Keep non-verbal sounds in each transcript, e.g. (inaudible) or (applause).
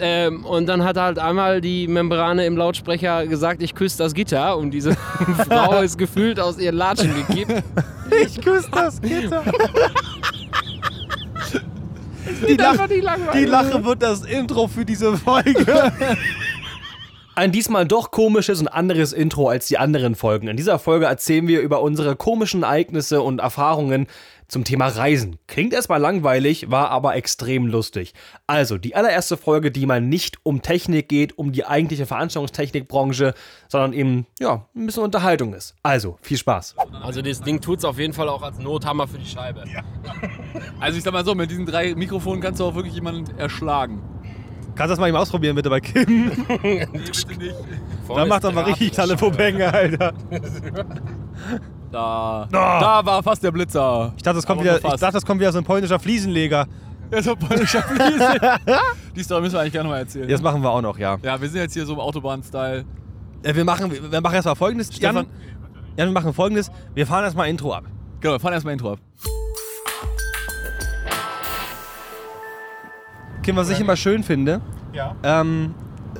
Ähm, und dann hat halt einmal die Membrane im Lautsprecher gesagt, ich küsse das Gitter. Und diese (laughs) Frau ist gefühlt aus ihren Latschen gekippt. Ich küsse das Gitter. (laughs) Die, Lach- die, Die Lache wird das Intro für diese Folge. (laughs) Ein diesmal doch komisches und anderes Intro als die anderen Folgen. In dieser Folge erzählen wir über unsere komischen Ereignisse und Erfahrungen zum Thema Reisen. Klingt erstmal langweilig, war aber extrem lustig. Also, die allererste Folge, die mal nicht um Technik geht, um die eigentliche Veranstaltungstechnikbranche, sondern eben, ja, ein bisschen Unterhaltung ist. Also, viel Spaß. Also das Ding tut es auf jeden Fall auch als Nothammer für die Scheibe. (laughs) Also ich sag mal so, mit diesen drei Mikrofonen kannst du auch wirklich jemanden erschlagen. Kannst du das mal eben ausprobieren, bitte, bei Kim? Nee, (laughs) bitte nicht. Da macht er mal richtig tolle Popenge, Alter. (laughs) Da, da war fast der Blitzer. Ich dachte, das kommt, wieder, ich dachte, das kommt wieder so ein polnischer Fliesenleger. Ja, so polnischer (laughs) Fliese. Die Story müssen wir eigentlich gerne mal erzählen. Das machen wir auch noch, ja. Ja, wir sind jetzt hier so im Autobahn-Style. Äh, Wir machen, wir machen erstmal folgendes. Jan, Stefan- Jan, wir machen folgendes. Wir fahren erstmal Intro ab. Genau, wir fahren erstmal Intro ab. Kim, was ich immer schön finde, Ja. ähm,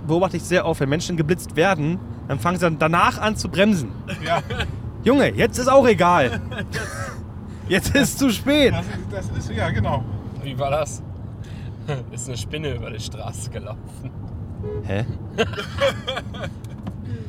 beobachte ich sehr oft, wenn Menschen geblitzt werden, dann fangen sie dann danach an zu bremsen. Ja. (laughs) Junge, jetzt ist auch egal. (laughs) Jetzt ist zu spät. Das, das ist, ja, genau. Wie war das? (laughs) Ist eine Spinne über die Straße gelaufen. Hä? (laughs)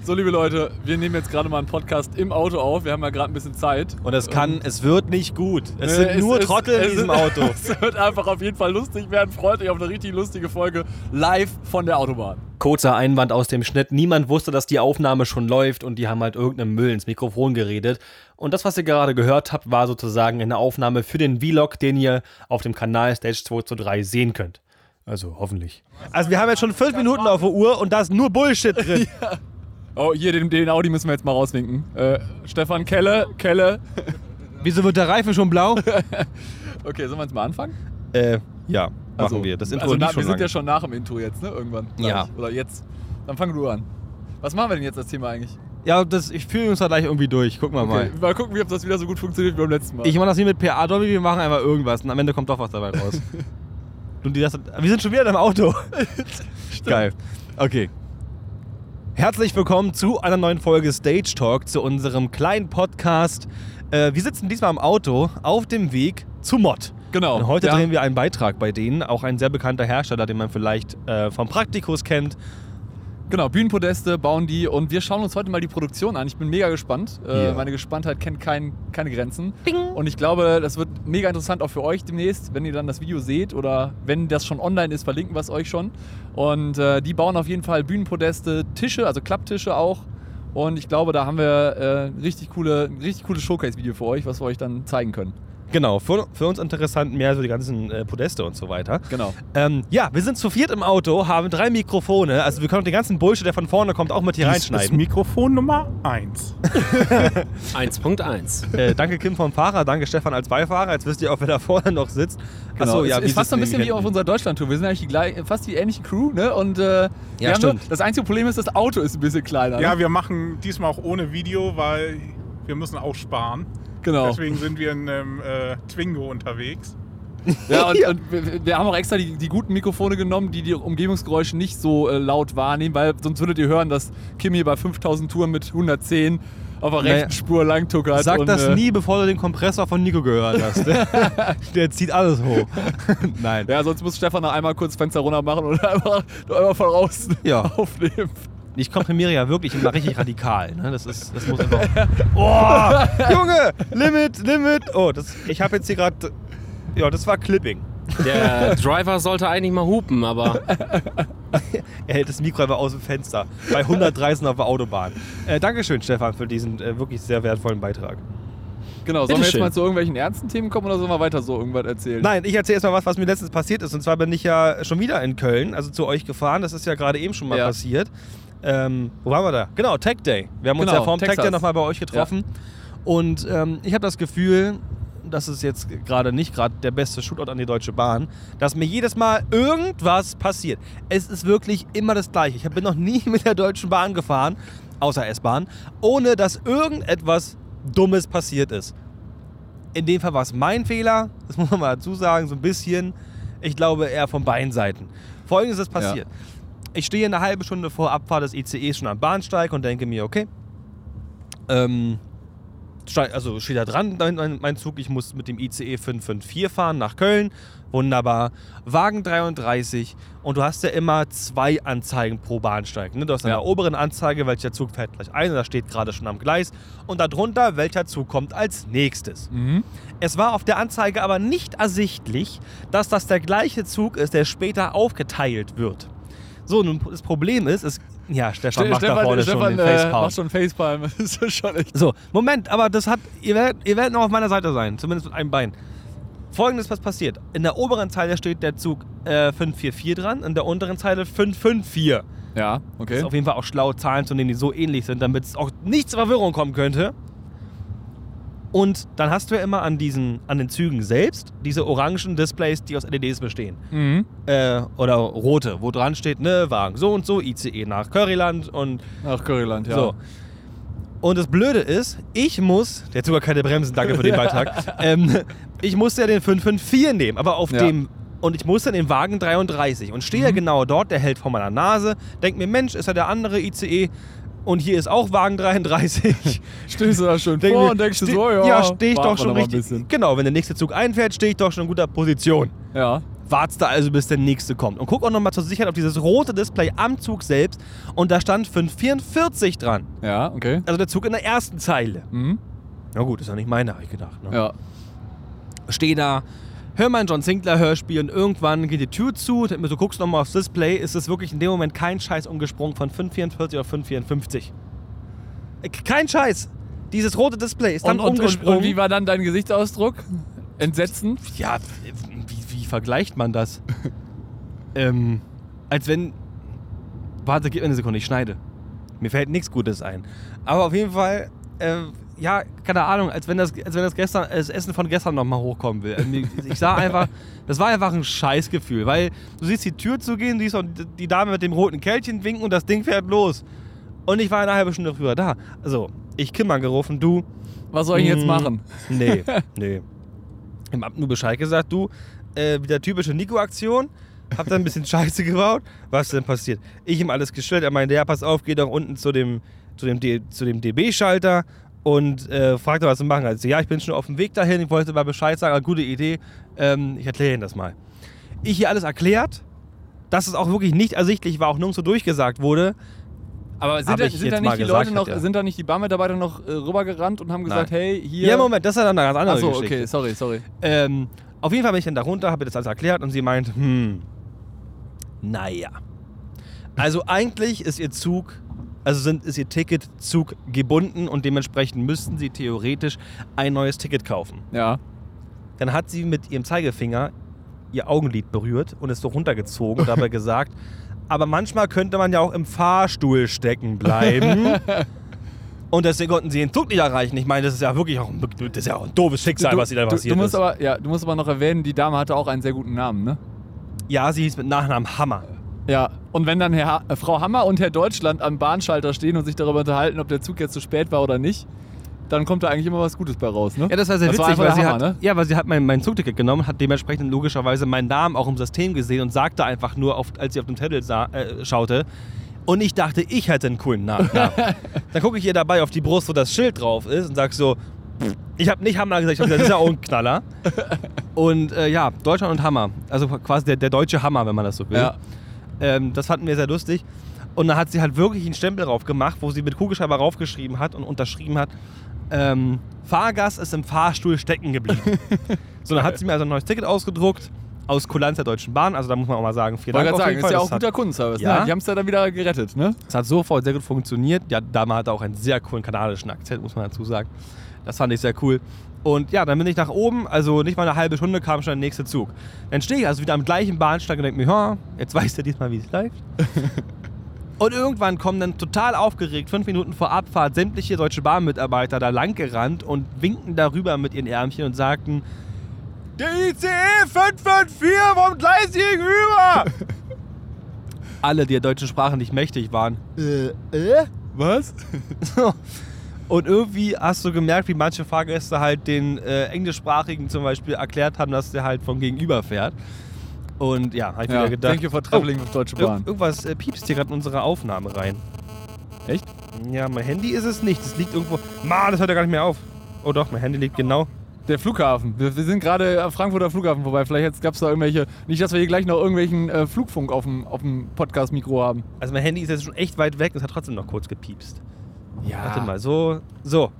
So, liebe Leute, wir nehmen jetzt gerade mal einen Podcast im Auto auf. Wir haben ja gerade ein bisschen Zeit. Und es kann, es wird nicht gut. Es Äh, sind nur Trottel in es- diesem (laughs) Auto. Es wird einfach auf jeden Fall lustig werden. Freut euch auf eine richtig lustige Folge live von der Autobahn. Kurzer Einwand aus dem Schnitt. Niemand wusste, dass die Aufnahme schon läuft und die haben halt irgendeinem Müll ins Mikrofon geredet. Und das, was ihr gerade gehört habt, war sozusagen eine Aufnahme für den Vlog, den ihr auf dem Kanal Stage 2 zu 3 sehen könnt. Also hoffentlich. Also wir haben jetzt schon fünf Minuten auf der Uhr und da ist nur Bullshit drin. (laughs) Oh, hier, den, den Audi müssen wir jetzt mal rauswinken. Äh, Stefan Kelle, Kelle. (laughs) Wieso wird der Reifen schon blau? (laughs) Okay, sollen wir jetzt mal anfangen? äh, ja, machen Also, wir. Das Intro also na, schon Wir sind lange. ja schon nach dem Intro jetzt, ne? Irgendwann. Ja. ich. Oder jetzt. Dann fang du an. Was machen wir denn jetzt als Thema eigentlich? Ja, das, ich fühle uns da gleich irgendwie durch. Gucken wir Okay, mal. mal gucken, wie ob das wieder so gut funktioniert wie beim letzten Mal. Ich mache das nicht mit PA Dolby, wir machen einfach irgendwas und am Ende kommt doch was dabei raus. (laughs) und die das, wir sind schon wieder im Auto. Geil. Okay. Herzlich willkommen zu einer neuen Folge Stage Talk, zu unserem kleinen Podcast. Äh, wir sitzen diesmal im Auto auf dem Weg zu Mod. genau. Und heute ja. drehen wir einen Beitrag bei denen, auch ein sehr bekannter Hersteller, den man vielleicht äh, vom Praktikus kennt. Genau, Bühnenpodeste bauen die und wir schauen uns heute mal die Produktion an. Ich bin mega gespannt. Äh, Ja. Meine Gespanntheit kennt kein, keine Grenzen. Und ich glaube, das wird mega interessant auch für euch demnächst, wenn ihr dann das Video seht oder wenn das schon online ist, verlinken wir es euch schon. Und äh, die bauen auf jeden Fall Bühnenpodeste, Tische, also Klapptische auch. Und ich glaube, da haben wir äh, richtig coole, ein richtig cooles Showcase-Video für euch, was wir euch dann zeigen können. Genau, für, für uns interessant mehr so die ganzen äh, Podeste und so weiter. Genau. Ähm, ja, wir sind zu viert im Auto, haben drei Mikrofone. Also wir können auch den ganzen Bullshit, der von vorne kommt, auch mit hier Dies ist reinschneiden. Mikrofon Nummer 1. 1.1. (laughs) Äh, danke Kim vom Fahrer, danke Stefan als Beifahrer. Jetzt wisst ihr auch, wer da vorne noch sitzt. Genau, Achso, ja, es ist fast so ein bisschen wie auf unserer Deutschland-Tour. Wir sind eigentlich die gleich, fast die ähnliche Crew, ne? Und äh, wir haben stimmt. Nur, das einzige Problem ist, das Auto ist ein bisschen kleiner. Ja, ne? wir machen diesmal auch ohne Video, weil wir müssen auch sparen. Genau. Deswegen sind wir in einem äh, Twingo unterwegs. (laughs) Ja, und, und wir, wir haben auch extra die, die guten Mikrofone genommen, die die Umgebungsgeräusche nicht so äh, laut wahrnehmen, weil sonst würdet ihr hören, dass Kim hier bei 5000 Touren mit 110 auf der Naja, rechten Spur langtuckert. Sag und, das äh, nie, bevor du den Kompressor von Nico gehört hast. (laughs) Der zieht alles hoch. (laughs) Nein. Ja, sonst muss Stefan noch einmal kurz Fenster runter machen und einfach, nur einmal von außen Ja. aufnehmen. Ich komprimiere ja wirklich immer richtig radikal. Ne? Das, ist, das muss einfach. (laughs) Oh! (laughs) Junge! Limit, Limit! Oh, das, ich habe jetzt hier gerade. Ja, das war Clipping. Der Driver sollte eigentlich mal hupen, aber (laughs) Er hält das Mikro einfach aus dem Fenster. Bei 130 auf der Autobahn. Äh, Dankeschön, Stefan, für diesen äh, wirklich sehr wertvollen Beitrag. Genau, sollen wir jetzt mal zu irgendwelchen ernsten Themen kommen oder sollen wir weiter so irgendwas erzählen? Nein, ich erzähle erstmal was, was mir letztens passiert ist. Und zwar bin ich ja schon wieder in Köln, also zu euch gefahren. Das ist ja gerade eben schon mal Ja. passiert. Ähm, wo waren wir da? Genau, Tech Day. Wir haben uns Genau, ja vorm Tech. Day nochmal bei euch getroffen. Und ähm, ich habe das Gefühl, das ist jetzt gerade nicht gerade der beste Shootout an die Deutsche Bahn, dass mir jedes Mal irgendwas passiert. Es ist wirklich immer das Gleiche. Ich bin noch nie (laughs) mit der Deutschen Bahn gefahren, außer S-Bahn, ohne dass irgendetwas Dummes passiert ist. In dem Fall war es mein Fehler, das (laughs) muss man mal dazu sagen, so ein bisschen. Ich glaube eher von beiden Seiten. Folgendes ist passiert. Ich stehe eine halbe Stunde vor Abfahrt des ICEs schon am Bahnsteig und denke mir, okay, ähm, also steht da dran, mein, mein, Zug, ich muss mit dem ICE 554 fahren nach Köln. Wunderbar. Wagen 33 und du hast ja immer zwei Anzeigen pro Bahnsteig. Ne? Du hast an Ja. der oberen Anzeige, welcher Zug fährt gleich ein, da steht gerade schon am Gleis. Und darunter, welcher Zug kommt als nächstes. Mhm. Es war auf der Anzeige aber nicht ersichtlich, dass das der gleiche Zug ist, der später aufgeteilt wird. So, nun das Problem ist, es. Ja, Stefan macht da vorne schon den äh, Facepalm. macht schon Facepalm. (laughs) Das ist schon echt. So, Moment, aber das hat. Ihr werdet, ihr werdet noch auf meiner Seite sein, zumindest mit einem Bein. Folgendes, was passiert. In der oberen Zeile steht der Zug äh, 544 dran, in der unteren Zeile 554. Ja, Das okay. ist auf jeden Fall auch schlau, Zahlen zu nehmen, die so ähnlich sind, damit es auch nicht zur Verwirrung kommen könnte. Und dann hast du ja immer an diesen, an den Zügen selbst diese orangen Displays, die aus LEDs bestehen. Mhm. Äh, oder rote, wo dran steht, ne, Wagen so und so, ICE nach Curryland und Nach Curryland, ja. so. Und das Blöde ist, ich muss, der hat sogar keine Bremsen, danke für den Beitrag, (laughs) ähm, ich musste ja den 554 nehmen, aber auf Ja. dem, und ich musste den Wagen 33 und stehe ja Mhm. genau dort, der hält vor meiner Nase, denk mir, Mensch, ist ja der andere ICE und hier ist auch Wagen 33. (laughs) Stehst du da schön Denk vor und denkst du so, ja, Ja, stehe ich doch schon richtig. Genau, wenn der nächste Zug einfährt, stehe ich doch schon in guter Position. Ja. Wartest da also, bis der nächste kommt. Und guck auch nochmal zur Sicherheit auf dieses rote Display am Zug selbst und da stand 544 dran. Ja, okay. Also der Zug in der ersten Zeile. Mhm. Na gut, ist ja nicht meine, habe ich gedacht. Ne? Ja. Stehe da, hör mein John Sinclair Hörspiel und irgendwann geht die Tür zu. Du guckst nochmal aufs Display, ist es wirklich in dem Moment kein Scheiß umgesprungen von 544 auf 554. Äh, Kein Scheiß. Dieses rote Display ist dann Und, und, und, umgesprungen. und wie war dann dein Gesichtsausdruck? Entsetzen? ja, wie, wie vergleicht man das? (laughs) ähm, als wenn. Warte, gib mir eine Sekunde, ich schneide. Mir fällt nichts Gutes ein. Aber auf jeden Fall, äh, ja, keine Ahnung, als wenn das, als wenn das, gestern, das Essen von gestern nochmal hochkommen will. Also ich sah einfach, das war einfach ein Scheißgefühl, weil du siehst die Tür zugehen, siehst auch die Dame mit dem roten Kältchen winken und das Ding fährt los. Und ich war eine halbe Stunde früher da. Also, ich Kimmer gerufen, du, Was soll ich jetzt Mm. machen? Nee, (laughs) nee. Ich hab nur Bescheid gesagt, du, äh, wieder typische Nico-Aktion. Hab da ein bisschen Scheiße gebaut. Was denn passiert? Ich ihm alles gestellt. Er meinte, ja, pass auf, geh doch unten zu dem, zu dem, D- zu dem DB-Schalter und äh, frag doch, was wir machen. Also, ja, ich bin schon auf dem Weg dahin. Ich wollte mal Bescheid sagen. Gute Idee. Ähm, ich erkläre Ihnen das mal. Ich hier alles erklärt, dass es auch wirklich nicht ersichtlich war, auch nirgendwo durchgesagt wurde. Aber sind, Hab da, ich sind jetzt da mal nicht die gesagt, Leute noch, hat er. sind da nicht die Barmitarbeiter noch äh, rübergerannt und haben gesagt, Nein. hey, hier. Ja, Moment, das ist ja dann eine ganz andere Achso, Geschichte. okay, sorry, sorry. Ähm, auf jeden Fall bin ich dann da runter, habe ihr das alles erklärt und sie meint, hm, naja. Also eigentlich ist ihr Zug, also sind, ist ihr Ticketzug gebunden und dementsprechend müssten sie theoretisch ein neues Ticket kaufen. Ja. Dann hat sie mit ihrem Zeigefinger ihr Augenlid berührt und es so runtergezogen und dabei (laughs) gesagt, aber manchmal könnte man ja auch im Fahrstuhl stecken bleiben. (laughs) Und deswegen konnten sie den Zug nicht erreichen. Ich meine, das ist ja wirklich auch ein, das ist ja auch ein doofes Schicksal, was sie da du, passiert du musst ist. aber, ja, du musst aber noch erwähnen, die Dame hatte auch einen sehr guten Namen, ne? Ja, sie hieß mit Nachnamen Hammer. Ja, und wenn dann Herr, äh, Frau Hammer und Herr Deutschland am Bahnschalter stehen und sich darüber unterhalten, ob der Zug jetzt zu spät war oder nicht, dann kommt da eigentlich immer was Gutes bei raus, ne? Ja, das war sehr Das war witzig, einfach weil sie, der hat, Hammer, ne? ja, weil sie hat mein, mein Zugticket genommen, hat dementsprechend logischerweise meinen Namen auch im System gesehen und sagte einfach nur, auf, als sie auf dem Zettel sah, äh, schaute. Und ich dachte, ich hätte einen coolen Nachnamen. (laughs) Dann gucke ich ihr dabei auf die Brust, wo das Schild drauf ist und sag so, ich habe nicht Hammer gesagt, ich habe gesagt, das ist ja auch ein Knaller. (laughs) Und äh, ja, Deutschland und Hammer. Also quasi der, der deutsche Hammer, wenn man das so will. Ja. Ähm, das fanden wir sehr lustig. Und dann hat sie halt wirklich einen Stempel drauf gemacht, wo sie mit Kugelschreiber raufgeschrieben hat und unterschrieben hat, ähm, Fahrgast ist im Fahrstuhl stecken geblieben. (laughs) so, dann hat sie mir also ein neues Ticket ausgedruckt, aus Kulanz der Deutschen Bahn. Also da muss man auch mal sagen, vielen Wollte Dank sagen, ist ja auch guter Kundenservice, Ja. ne? Die haben es ja dann wieder gerettet, ne? das hat sofort sehr gut funktioniert. Ja, Dame hatte auch einen sehr coolen kanadischen Akzent, muss man dazu sagen. Das fand ich sehr cool. Und ja, dann bin ich nach oben, also nicht mal eine halbe Stunde kam schon der nächste Zug. Dann stehe ich also wieder am gleichen Bahnsteig und denke mir, ja, jetzt weißt du diesmal, wie es läuft. (laughs) und irgendwann kommen dann total aufgeregt, fünf Minuten vor Abfahrt, sämtliche Deutsche Bahn-Mitarbeiter da lang gerannt und winken darüber mit ihren Ärmchen und sagten, der ICE 554 vom Gleis gegenüber! (laughs) Alle, die der deutschen Sprache nicht mächtig waren. Äh, äh? Was? (laughs) Und irgendwie hast du gemerkt, wie manche Fahrgäste halt den äh, englischsprachigen zum Beispiel erklärt haben, dass der halt vom Gegenüber fährt. Und ja, habe ich Ja, wieder gedacht. thank you for traveling with Deutsche Ir Bahn. irgendwas äh, piepst hier gerade in unsere Aufnahme rein. Echt? Ja, mein Handy ist es nicht. Es liegt irgendwo. Mann, das hört ja gar nicht mehr auf. Oh doch, mein Handy liegt genau. Der Flughafen. Wir, wir sind gerade am Frankfurter Flughafen vorbei. Vielleicht gab es da irgendwelche. Nicht, dass wir hier gleich noch irgendwelchen äh, Flugfunk auf dem, auf dem Podcast-Mikro haben. Also mein Handy ist jetzt schon echt weit weg und es hat trotzdem noch kurz gepiepst. Ja. Warte mal, so. So.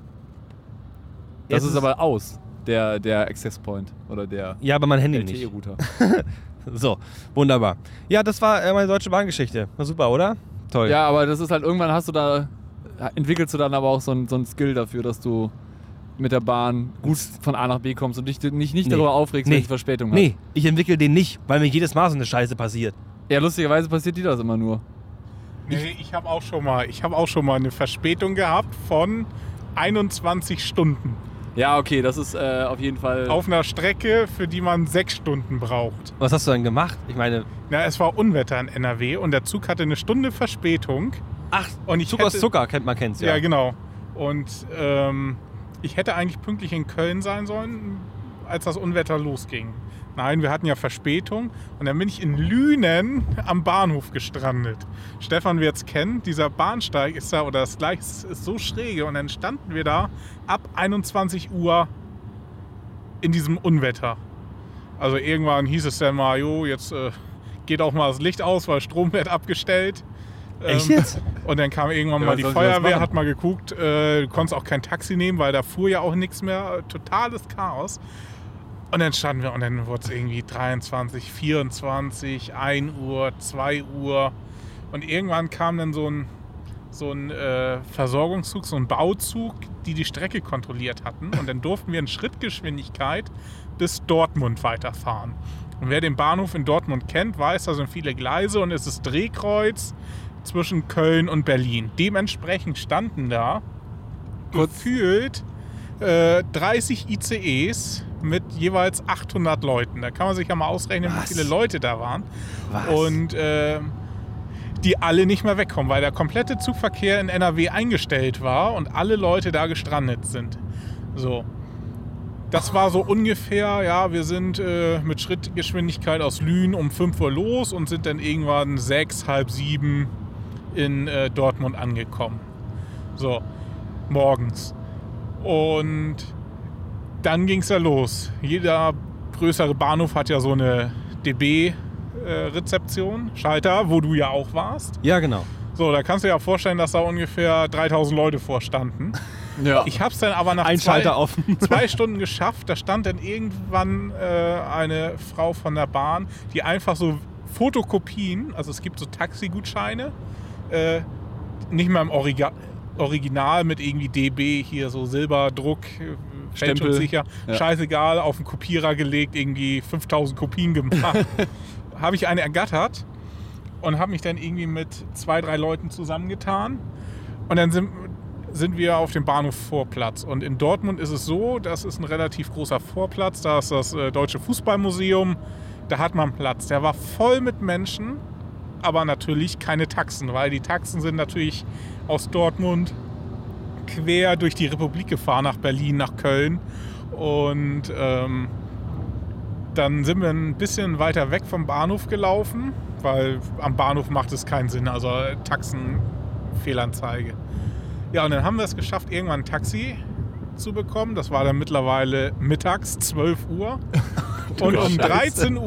Das Jetzt ist aber aus, der, der Access Point. Oder der Ja, aber mein Handy nicht. LTE-Router. (laughs) So, wunderbar. Ja, das war äh, meine deutsche Bahngeschichte. War super, oder? Toll. Ja, aber das ist halt, irgendwann hast du da, entwickelst du dann aber auch so ein, so ein Skill dafür, dass du mit der Bahn gut von A nach B kommst und dich nicht, nicht Nee. darüber aufregst, Nee. wenn ich Verspätung habe. Nee, ich entwickle den nicht, weil mir jedes Mal so eine Scheiße passiert. Ja, lustigerweise passiert dir das immer nur. Nee, ich habe auch schon mal, ich habe auch schon mal eine Verspätung gehabt von 21 Stunden Ja, okay, das ist äh, auf jeden Fall. auf einer Strecke, für die man sechs Stunden braucht. Was hast du denn gemacht? Ich meine, Na, es war Unwetter in NRW und der Zug hatte eine Stunde Verspätung. ach, Und ich Zucker ist hätte- Zucker, kennt man kennt's ja. Ja, genau. Und ähm, ich hätte eigentlich pünktlich in Köln sein sollen, als das Unwetter losging. Nein, wir hatten ja Verspätung und dann bin ich in Lünen am Bahnhof gestrandet. Stefan wird es kennen, dieser Bahnsteig ist da oder das Gleis ist so schräge und dann standen wir da ab 21 Uhr in diesem Unwetter. Also irgendwann hieß es dann mal, jo, jetzt äh, geht auch mal das Licht aus, weil Strom wird abgestellt. Echt Ähm, jetzt? und dann kam irgendwann Ja, mal die Feuerwehr, hat mal geguckt, äh, du konntest auch kein Taxi nehmen, weil da fuhr ja auch nichts mehr. Totales Chaos. Und dann standen wir und dann wurde es irgendwie 23, 24, 1 Uhr, 2 Uhr. Und irgendwann kam dann so ein, so ein äh, Versorgungszug, so ein Bauzug, die die Strecke kontrolliert hatten. Und dann durften wir in Schrittgeschwindigkeit bis Dortmund weiterfahren. Und wer den Bahnhof in Dortmund kennt, weiß, da sind viele Gleise und es ist Drehkreuz zwischen Köln und Berlin. Dementsprechend standen da gefühlt äh, 30 ICEs mit jeweils 800 Leuten. Da kann man sich ja mal ausrechnen, Was? wie viele Leute da waren. Was? Und äh, die alle nicht mehr wegkommen, weil der komplette Zugverkehr in NRW eingestellt war und alle Leute da gestrandet sind. So. Das war so ungefähr, ja, wir sind äh, mit Schrittgeschwindigkeit aus Lünen um 5 Uhr los und sind dann irgendwann sechs, halb sieben in äh, Dortmund angekommen. So, morgens. Und dann ging es ja los. Jeder größere Bahnhof hat ja so eine DB-Rezeption, Schalter, wo du ja auch warst. ja, genau. So, da kannst du dir ja vorstellen, dass da ungefähr 3000 Leute vorstanden. (laughs) ja. Ich habe es dann aber nach Ein zwei, Schalter offen. (laughs) zwei Stunden geschafft. Da stand dann irgendwann äh, eine Frau von der Bahn, die einfach so Fotokopien, also es gibt so Taxigutscheine, äh, nicht mal im Origa Original mit irgendwie DB hier so Silberdruck, äh, Stempel. fälschungssicher, Ja. scheißegal, auf den Kopierer gelegt, irgendwie 5000 Kopien gemacht. (laughs) habe ich eine ergattert und habe mich dann irgendwie mit zwei, drei Leuten zusammengetan. Und dann sind, sind wir auf dem Bahnhof Vorplatz. Und in Dortmund ist es so, das ist ein relativ großer Vorplatz. Da ist das äh, Deutsche Fußballmuseum. Da hat man Platz. Der war voll mit Menschen, aber natürlich keine Taxen, weil die Taxen sind natürlich aus Dortmund quer durch die Republik gefahren, nach Berlin, nach Köln. Und ähm, dann sind wir ein bisschen weiter weg vom Bahnhof gelaufen, weil am Bahnhof macht es keinen Sinn. Also Taxenfehlanzeige. Ja, und dann haben wir es geschafft, irgendwann ein Taxi zu bekommen. Das war dann mittlerweile mittags, 12 Uhr. (laughs) Und um 13.30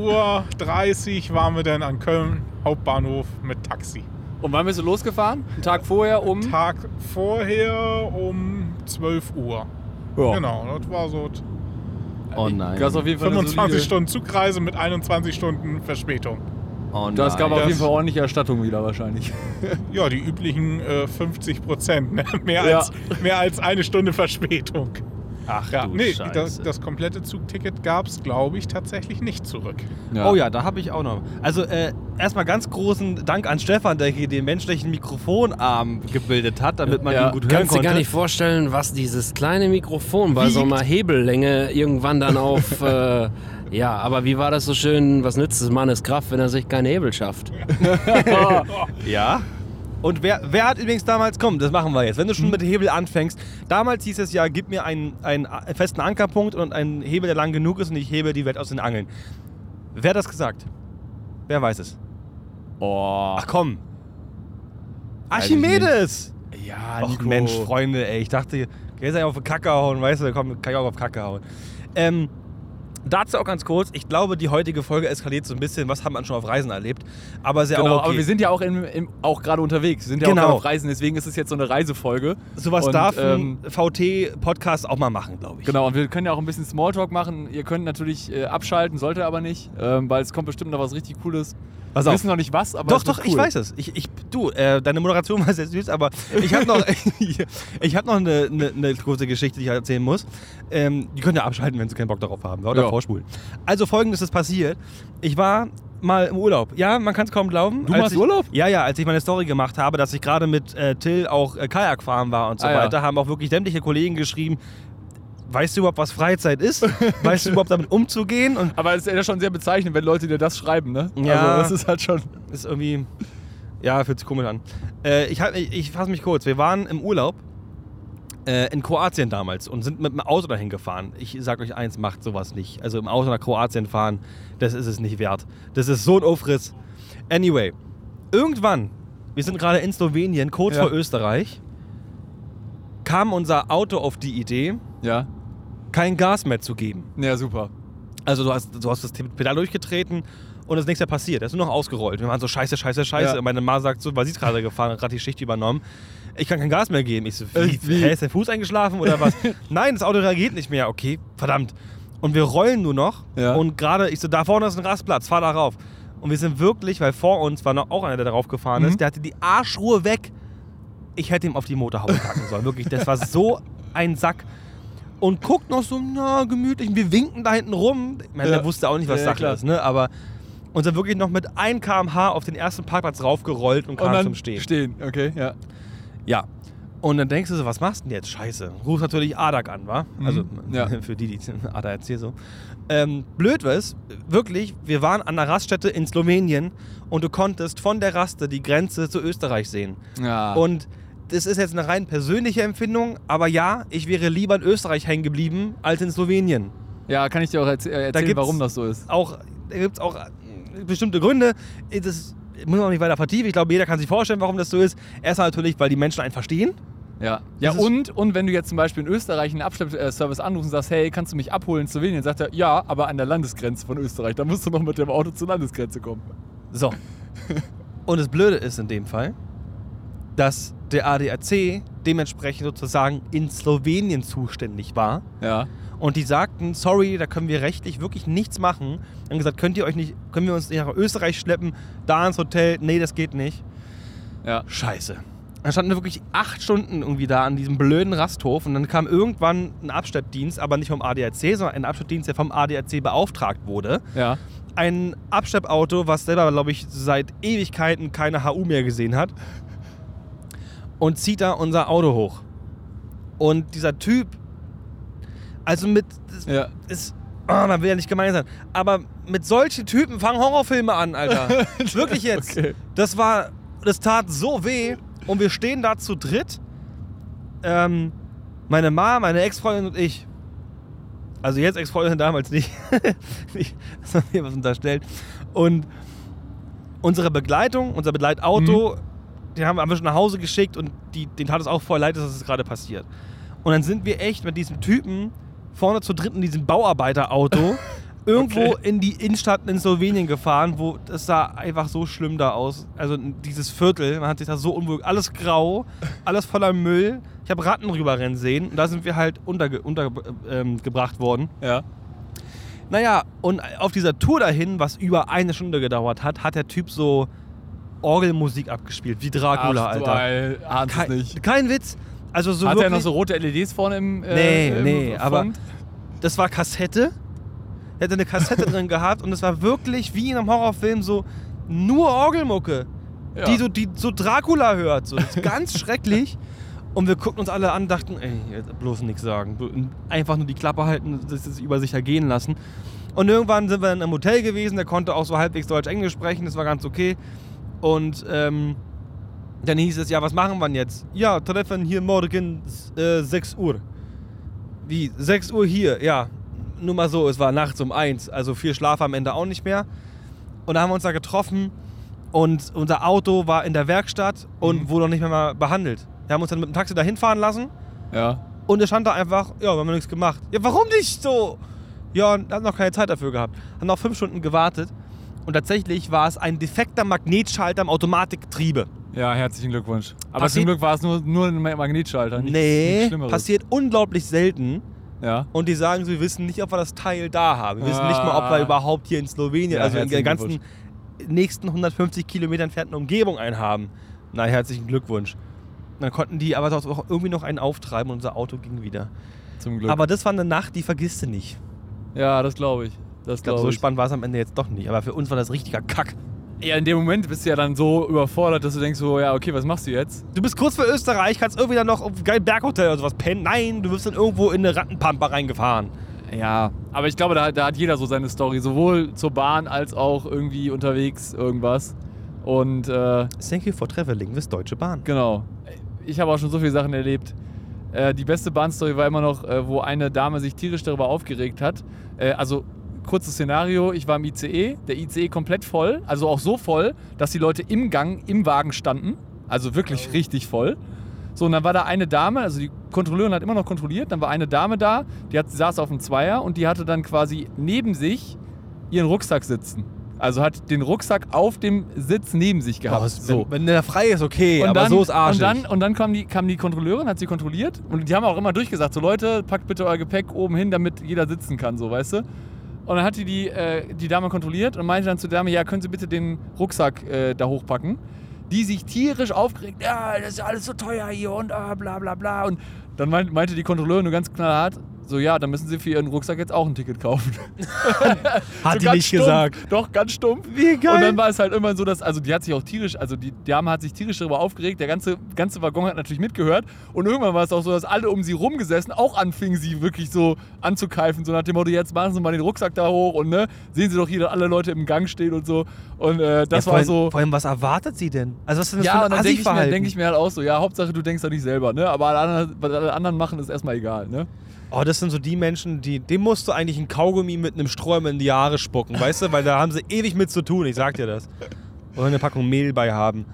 Uhr waren wir dann an Köln Hauptbahnhof mit Taxi. Und wann bist du losgefahren? Einen Tag vorher um. Tag vorher um 12 Uhr. Ja. Genau, das war so Oh nein. Du hast auf jeden Fall eine 25 solide- Stunden Zugreise mit 21 Stunden Verspätung. Oh Das gab nein. auf jeden Das- Fall ordentliche Erstattung wieder wahrscheinlich. (laughs) Ja, die üblichen äh, 50 Prozent. Ne? (laughs) Mehr, Ja. als, mehr als eine Stunde Verspätung. Ach Ja, du nee, Scheiße. das, das komplette Zugticket gab es, glaube ich, tatsächlich nicht zurück. Oh ja, da habe ich auch noch. Also äh, erstmal ganz großen Dank an Stefan, der hier den menschlichen Mikrofonarm gebildet hat, damit man Ja, ihn gut hören Kannst dir konnte. gar nicht vorstellen, was dieses kleine Mikrofon bei so einer Hebellänge irgendwann dann auf. (laughs) äh, ja, aber wie war das so schön? Was nützt des Mannes Kraft, wenn er sich keinen Hebel schafft? (laughs) Ja. (laughs) Und wer, wer hat übrigens damals, komm, das machen wir jetzt, wenn du schon mit Hebel anfängst, damals hieß es ja, gib mir einen, einen festen Ankerpunkt und einen Hebel, der lang genug ist und ich hebe die Welt aus den Angeln. Wer hat das gesagt? Wer weiß es? Oh. Ach komm. Archimedes! ja, Nico. Mensch, Freunde, ey. Ich dachte, gehst ja auf die Kacke hauen, weißt du, komm, kann ich auch auf Kacke hauen. Ähm, dazu auch ganz kurz, ich glaube, die heutige Folge eskaliert so ein bisschen, was haben wir schon auf Reisen erlebt. Aber sehr Genau, auch okay. aber wir sind ja auch, im, im, auch gerade unterwegs. Wir sind ja Genau. auch auf Reisen, deswegen ist es jetzt so eine Reisefolge. Sowas Und, darf ähm, ein VT-Podcast auch mal machen, glaube ich. Genau, und wir können ja auch ein bisschen Smalltalk machen. Ihr könnt natürlich äh, abschalten, sollte aber nicht, ähm, weil es kommt bestimmt noch was richtig Cooles. Pass Wir auf. wissen noch nicht was, aber Doch, doch, cool. ich weiß es. Ich, ich, du, äh, deine Moderation (laughs) war sehr süß, aber ich habe noch, (laughs) ich hab noch eine, eine, eine kurze Geschichte, die ich erzählen muss. Ähm, die könnt ihr abschalten, wenn sie keinen Bock darauf haben. Oder Ja. Vorspulen. Also folgendes ist passiert. Ich war mal im Urlaub. Ja, man kann es kaum glauben. Du machst ich, Urlaub? Ja, ja, als ich meine Story gemacht habe, dass ich gerade mit äh, Till auch äh, Kajak fahren war und so Ah, ja. weiter, haben auch wirklich sämtliche Kollegen geschrieben, weißt du überhaupt, was Freizeit ist? (laughs) weißt du überhaupt damit umzugehen? Und Aber es ist ja schon sehr bezeichnend, wenn Leute dir das schreiben, ne? Ja. Also das ist halt schon. ist irgendwie. Ja, fühlt sich komisch an. Äh, ich ich, ich fasse mich kurz. Wir waren im Urlaub äh, in Kroatien damals und sind mit dem Auto dahin gefahren. Ich sag euch eins, macht sowas nicht. Also im Auto nach Kroatien fahren, das ist es nicht wert. Das ist so ein Aufriss. Anyway, irgendwann, wir sind gerade in Slowenien, kurz Ja. vor Österreich, kam unser Auto auf die Idee, Ja. kein Gas mehr zu geben. Ja, super. Also du hast, du hast das Pedal durchgetreten und es ist nichts mehr passiert. Er ist nur noch ausgerollt. Wir waren so scheiße, scheiße, scheiße. Ja. Meine Ma sagt so, weil sie ist gerade gefahren, hat gerade die Schicht übernommen. Ich kann kein Gas mehr geben. Ich so, wie, wie? Hä, ist der Fuß eingeschlafen oder was? (laughs) Nein, das Auto reagiert nicht mehr. Okay, verdammt. Und wir rollen nur noch. Ja. Und gerade, ich so, da vorne ist ein Rastplatz, fahr da rauf. Und wir sind wirklich, weil vor uns war noch auch einer, der darauf gefahren Mhm. ist, der hatte die Arschruhe weg. Ich hätte ihm auf die Motorhaube packen sollen. Wirklich, das war so ein Sack. Und guckt noch so, na, gemütlich. Und wir winken da hinten rum. Ich meine, Ja. der wusste auch nicht, was Ja, Sache ist, ne? Aber uns dann wirklich noch mit 1 km/h auf den ersten Parkplatz raufgerollt und kam Und dann zum Stehen. Stehen, okay, ja. Ja. Und dann denkst du so, was machst du denn jetzt? Scheiße. Ruf natürlich Adak an, wa? Mhm. Also Ja. (laughs) für die, die (laughs) Adak erzählt so. Ähm, blöd war es, wirklich, wir waren an der Raststätte in Slowenien und du konntest von der Raste die Grenze zu Österreich sehen. Ja. Und das ist jetzt eine rein persönliche Empfindung, aber ja, ich wäre lieber in Österreich hängen geblieben als in Slowenien. ja, kann ich dir auch erzäh äh, erzählen, gibt's- warum das so ist. Auch, da gibt es auch äh, bestimmte Gründe. Das muss man auch nicht weiter vertiefen. Ich glaube, jeder kann sich vorstellen, warum das so ist. Erstmal natürlich, weil die Menschen einen verstehen. Ja, ja und, und wenn du jetzt zum Beispiel in Österreich einen Abschleppservice anrufst und sagst, hey, kannst du mich abholen in Slowenien? Sagt er, ja, aber an der Landesgrenze von Österreich. Da musst du noch mit dem Auto zur Landesgrenze kommen. So. (laughs) Und das Blöde ist in dem Fall, dass der ADAC dementsprechend sozusagen in Slowenien zuständig war. Ja. Und die sagten, sorry, da können wir rechtlich wirklich nichts machen. Haben gesagt, könnt ihr euch nicht, können wir uns nicht nach Österreich schleppen, da ins Hotel? Nee, das geht nicht. Ja. Scheiße. Dann standen wir wirklich acht Stunden irgendwie da an diesem blöden Rasthof und dann kam irgendwann ein Abschleppdienst, aber nicht vom ADAC, sondern ein Abschleppdienst, der vom ADAC beauftragt wurde. Ja. Ein Abschleppauto, was selber, glaube ich, seit Ewigkeiten keine HU mehr gesehen hat. Und zieht da unser Auto hoch. Und dieser Typ, also mit, das Ja. ist, oh, man will ja nicht gemein sein, aber mit solchen Typen fangen Horrorfilme an, Alter. (laughs) Wirklich jetzt. Okay. Das war, das tat so weh und wir stehen da zu dritt. Ähm, meine Ma, meine Ex-Freundin und ich. Also jetzt Ex-Freundin, damals nicht. (laughs) dass man mir was unterstellt. Und unsere Begleitung, unser Begleitauto, den haben wir, schon nach Hause geschickt und die, denen tat es auch voll leid, dass das gerade passiert. Und dann sind wir echt mit diesem Typen vorne zu dritt in diesem Bauarbeiterauto (laughs) irgendwo Okay. in die Innenstadt in Slowenien gefahren, wo das sah einfach so schlimm da aus. Also dieses Viertel, man hat sich da so unwohl, alles grau, alles voller Müll. Ich habe Ratten rüberrennen sehen und da sind wir halt untergebracht unter, ähm, worden. Ja. Naja, und auf dieser Tour dahin, was über eine Stunde gedauert hat, hat der Typ so Orgelmusik abgespielt, wie Dracula, Ach, Alter. Es Kein, nicht. kein Witz. Also so Hat er noch so rote LEDs vorne im äh, Nee, im nee, Front? aber- das war Kassette. Er hatte eine Kassette (laughs) drin gehabt und es war wirklich wie in einem Horrorfilm so nur Orgelmucke, Ja. die, so, die so Dracula hört. So. Das ist ganz (laughs) schrecklich. Und wir guckten uns alle an und dachten, ey, bloß nichts sagen. Einfach nur die Klappe halten, das ist über sich ergehen lassen. Und irgendwann sind wir dann im Hotel gewesen, der konnte auch so halbwegs Deutsch-Englisch sprechen, das war ganz okay. Und ähm, dann hieß es, ja, was machen wir denn jetzt? Ja, treffen hier morgen äh, 6 Uhr. Wie? 6 Uhr hier, ja. Nur mal so, es war nachts um 1, also viel Schlaf am Ende auch nicht mehr. Und da haben wir uns da getroffen und unser Auto war in der Werkstatt und Mhm. wurde noch nicht mehr mal behandelt. Wir haben uns dann mit dem Taxi dahin fahren lassen Ja. und es stand da einfach, ja, wir haben nichts gemacht. Ja, warum nicht so? Ja, und haben noch keine Zeit dafür gehabt. Haben noch fünf Stunden gewartet und tatsächlich war es ein defekter Magnetschalter im Automatikgetriebe. Ja, herzlichen Glückwunsch. Aber Passiert- zum Glück war es nur, nur ein Magnetschalter. Nichts, nee, nichts passiert unglaublich selten. Ja. Und die sagen, sie wissen nicht, ob wir das Teil da haben. Wir wissen Ah. nicht mal, ob wir überhaupt hier in Slowenien, Ja, also in der ganzen nächsten 150 Kilometer entfernten Umgebung einen haben. Na, herzlichen Glückwunsch. Dann konnten die aber auch irgendwie noch einen auftreiben und unser Auto ging wieder. Zum Glück. Aber das war eine Nacht, die vergisst du nicht. ja, das glaube ich. Das Ich glaube, glaube so ich. spannend war es am Ende jetzt doch nicht. Aber für uns war das richtiger Kack. Ja, in dem Moment bist du ja dann so überfordert, dass du denkst so, ja, okay, was machst du jetzt? Du bist kurz vor Österreich, kannst irgendwie dann noch auf ein geiles Berghotel oder sowas pennen. Nein, du wirst dann irgendwo in eine Rattenpampa reingefahren. Ja, aber ich glaube, da, da hat jeder so seine Story, sowohl zur Bahn als auch irgendwie unterwegs irgendwas. Und äh, Thank you for traveling with Deutsche Bahn. genau, ich habe auch schon so viele Sachen erlebt. Äh, die beste Bahnstory war immer noch, äh, wo eine Dame sich tierisch darüber aufgeregt hat. Äh, also kurzes Szenario, ich war im ICE, der ICE komplett voll, also auch so voll, dass die Leute im Gang, im Wagen standen. Also wirklich richtig voll. So, und dann war da eine Dame, also die Kontrolleurin hat immer noch kontrolliert, dann war eine Dame da, die hat, saß auf dem Zweier und die hatte dann quasi neben sich ihren Rucksack sitzen. Also hat den Rucksack auf dem Sitz neben sich gehabt. Oh, so. wenn, wenn der frei ist, okay, Und aber dann, so ist arschig. Und dann, und dann kam, die, kam die Kontrolleurin, hat sie kontrolliert und die haben auch immer durchgesagt, so Leute, packt bitte euer Gepäck oben hin, damit jeder sitzen kann, so, weißt du? Und dann hat die die, äh, die Dame kontrolliert und meinte dann zu der Dame, ja, können Sie bitte den Rucksack äh, da hochpacken? Die sich tierisch aufgeregt, ja, das ist alles so teuer hier und ah, bla bla bla. Und dann meint, meinte die Kontrolleurin nur ganz knallhart, so ja, dann müssen Sie für Ihren Rucksack jetzt auch ein Ticket kaufen. (laughs) Hat so die nicht stumpf. gesagt. Doch, ganz stumpf. Wie geil. Und dann war es halt immer so, dass, also die hat sich auch tierisch, also die Dame hat sich tierisch darüber aufgeregt, der ganze, ganze Waggon hat natürlich mitgehört. Und irgendwann war es auch so, dass alle um sie rumgesessen auch anfingen, sie wirklich so anzukeifen, so nach dem Motto, jetzt machen Sie mal den Rucksack da hoch und ne, sehen Sie doch hier alle Leute im Gang stehen und so. Und äh, das ja, war allem, so. Vor allem, was erwartet sie denn? Also, was ist denn das Ja, für und ein dann denke ich, mir- Assi-Verhalten? denk ich mir halt auch so, ja, Hauptsache du denkst doch nicht selber, ne? Aber alle anderen, was alle anderen machen, ist erstmal egal, ne? Oh, das sind so die Menschen, die, dem musst du eigentlich ein Kaugummi mit einem Sträumer in die Haare spucken, weißt du? Weil da haben sie ewig mit zu tun, ich sag dir das. Oder eine Packung Mehl bei haben.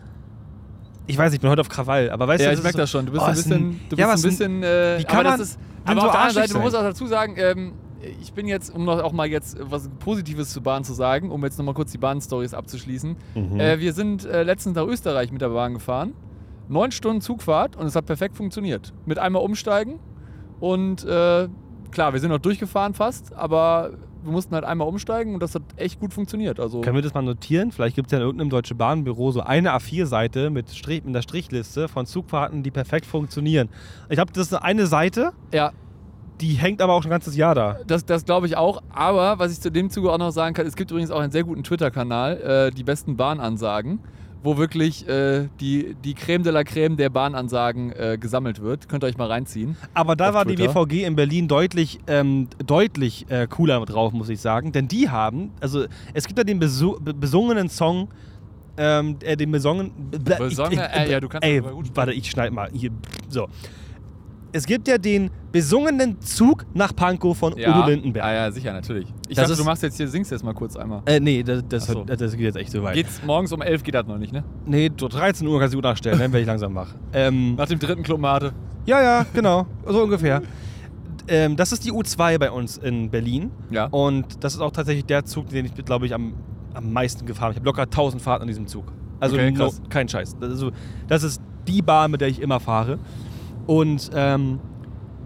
Ich weiß nicht, ich bin heute auf Krawall, aber weißt Ja, du, ich das merke das schon. Du bist Oh, ein bisschen. ein- Du ja, bist ein bisschen. Äh, wie kann aber man das ist. Aber so auf der anderen Seite, man muss sein? auch dazu sagen, ähm, ich bin jetzt, um noch auch mal jetzt was Positives zur Bahn zu sagen, um jetzt nochmal kurz die Bahn-Stories abzuschließen. Mhm. Äh, wir sind äh, letztens nach Österreich mit der Bahn gefahren. Neun Stunden Zugfahrt und es hat perfekt funktioniert. Mit einmal umsteigen und äh, klar, wir sind noch durchgefahren fast, aber wir mussten halt einmal umsteigen und das hat echt gut funktioniert. Also Können wir das mal notieren? Vielleicht gibt es ja in irgendeinem Deutsche Bahnbüro so eine A4-Seite mit, Strich, mit einer Strichliste von Zugfahrten, die perfekt funktionieren. Ich glaube, das ist eine Seite, ja, die hängt aber auch schon ein ganzes Jahr da. Das, das glaube ich auch. Aber was ich zu dem Zuge auch noch sagen kann, es gibt übrigens auch einen sehr guten Twitter-Kanal, äh, die besten Bahnansagen, wo wirklich äh, die, die Creme de la Creme der Bahnansagen äh, gesammelt wird. Könnt ihr euch mal reinziehen. Aber da war die Twitter. BVG in Berlin deutlich, ähm, deutlich äh, cooler drauf, muss ich sagen. Denn die haben, also es gibt ja den besu be- besungenen Song, ähm, äh, den besungen. Besungen- (laughs) äh, ja, du kannst Ey, warte, ich schneide mal hier. So. Es gibt ja den besungenen Zug nach Pankow von Udo Lindenberg. Ja, ja, sicher, natürlich. Ich Das dachte, du machst jetzt hier, singst jetzt mal kurz einmal. Äh, nee, das, das, so. das geht jetzt echt so weit. Geht's morgens um 11 geht das noch nicht, ne? Nee, so 13 Uhr kannst du Uhr nachstellen, wenn ich langsam mache. (laughs) Ähm, Nach dem dritten Club Mate. ja, ja, genau. So ungefähr. Ähm, das ist die U2 bei uns in Berlin. Ja. Und das ist auch tatsächlich der Zug, den ich, glaube ich, am, am meisten gefahren habe. Ich habe locker 1000 Fahrten an diesem Zug. Also Okay, no, kein Scheiß. Das ist, so, das ist die Bahn, mit der ich immer fahre. Und ähm,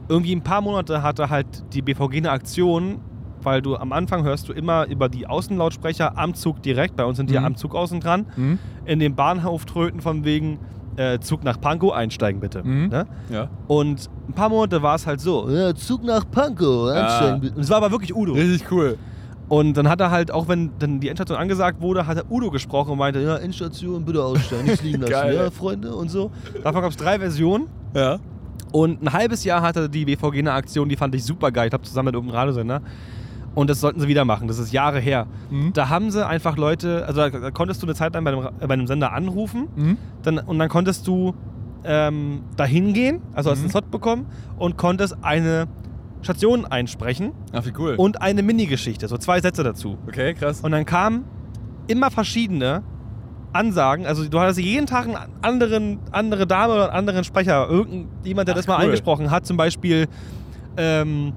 irgendwie ein paar Monate hatte halt die BVG eine Aktion, weil du am Anfang hörst du immer über die Außenlautsprecher am Zug direkt, bei uns sind die ja Mhm. am Zug außen dran, Mhm. in den Bahnhof tröten von wegen äh, Zug nach Pankow einsteigen bitte. Mhm. Ne? Ja. Und ein paar Monate war es halt so, ja, Zug nach Pankow, einsteigen bitte. Und es war aber wirklich Udo. Richtig cool. Und dann hat er halt, auch wenn dann die Endstation angesagt wurde, hat er Udo gesprochen und meinte, ja, Endstation, bitte aussteigen, nichts liegen lassen, (laughs) ja, Freunde und so. Davon gab es drei Versionen. Ja. Und ein halbes Jahr hatte die BVG eine Aktion, die fand ich super geil. Ich habe zusammen mit irgendeinem Radiosender. Und das sollten sie wieder machen. Das ist Jahre her. Mhm. Da haben sie einfach Leute, also da, konntest du eine Zeit lang bei einem, Ra- bei einem Sender anrufen Mhm. dann, und dann konntest du ähm, dahin gehen, also hast Mhm. einen Slot bekommen und konntest eine Station einsprechen Ach, wie cool. und eine Minigeschichte, so zwei Sätze dazu. okay, krass. Und dann kam immer verschiedene Ansagen. Also du hattest jeden Tag einen anderen, andere Dame oder einen anderen Sprecher. Irgendjemand, der Ach, das mal cool. eingesprochen hat. Zum Beispiel, ähm,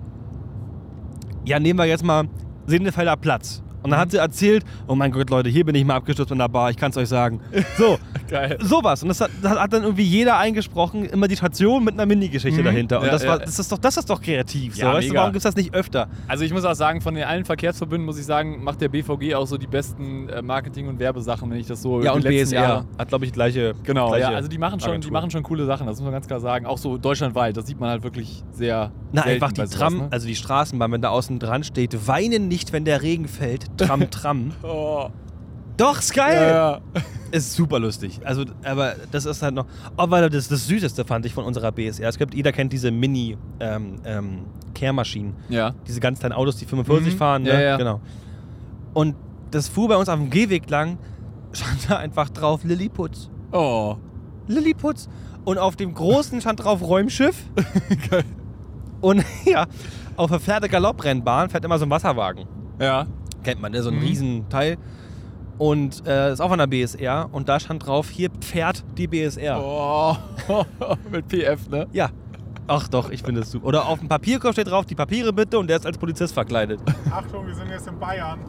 ja, nehmen wir jetzt mal Sinnefelder Platz. Und dann hat sie erzählt, oh mein Gott, Leute, hier bin ich mal abgestürzt in der Bar, ich kann es euch sagen. So, (laughs) Geil. sowas. Und das hat, das hat dann irgendwie jeder eingesprochen, immer die Station mit einer Mini-Geschichte Mhm. dahinter. Und Ja, das, war, das, ist doch, das ist doch kreativ. So. Ja, weißt du, warum gibt es das nicht öfter? Also ich muss auch sagen, von den allen Verkehrsverbünden muss ich sagen, macht der BVG auch so die besten äh, Marketing- und Werbesachen, wenn ich das so Ja, und BSR hat, glaube ich, gleiche. Genau, gleiche ja, also die machen, schon, die machen schon coole Sachen, das muss man ganz klar sagen. Auch so deutschlandweit, das sieht man halt wirklich sehr Na, einfach die Tram, ne? also die Straßenbahn, wenn da außen dran steht, weinen nicht, wenn der Regen fällt. Tram, (laughs) Tram. Oh, Doch, ist geil. ja, ja. (laughs) Ist super lustig. Also, aber das ist halt noch. Oh, weil das, das Süßeste fand ich von unserer BSR. Es gibt, jeder kennt diese Mini ähm, ähm, Kehrmaschinen. ja. Diese ganz kleinen Autos, die 45 Mhm. fahren. Ja, ne? ja. Genau. Und das fuhr bei uns auf dem Gehweg lang, (laughs) stand da einfach drauf Lilliputz. Oh. Lilliputz. Und auf dem großen stand drauf Räumschiff. Und ja, auf der Pferde-Galopprennbahn fährt immer so ein Wasserwagen. Ja. Kennt man, ne? so ein Mhm. Riesenteil. Und äh, ist auch von der BSR. Und da stand drauf, hier pfährt die BSR. Oh. (laughs) Mit PF, ne? Ja. Ach doch, ich finde es super. Oder auf dem Papierkorb steht drauf, die Papiere bitte und der ist als Polizist verkleidet. Achtung, wir sind jetzt in Bayern.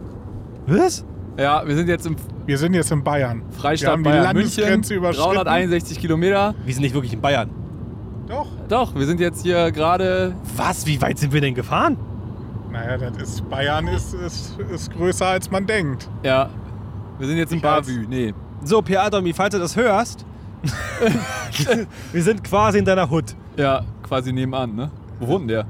Was? Ja, wir sind jetzt im Wir sind jetzt in Bayern. wir Freistaat haben die Bayern Landesgrenze München, überschritten. 361 Kilometer. Wir sind nicht wirklich in Bayern. Doch. Doch, wir sind jetzt hier gerade. Was? Wie weit sind wir denn gefahren? Naja, das ist, Bayern ist, ist, ist größer als man denkt. Ja. Wir sind jetzt in Bavü. Nee. So, Pierre Adomi, falls du das hörst, (laughs) wir sind quasi in deiner Hut. Ja, quasi nebenan, ne? Wo wohnt denn der?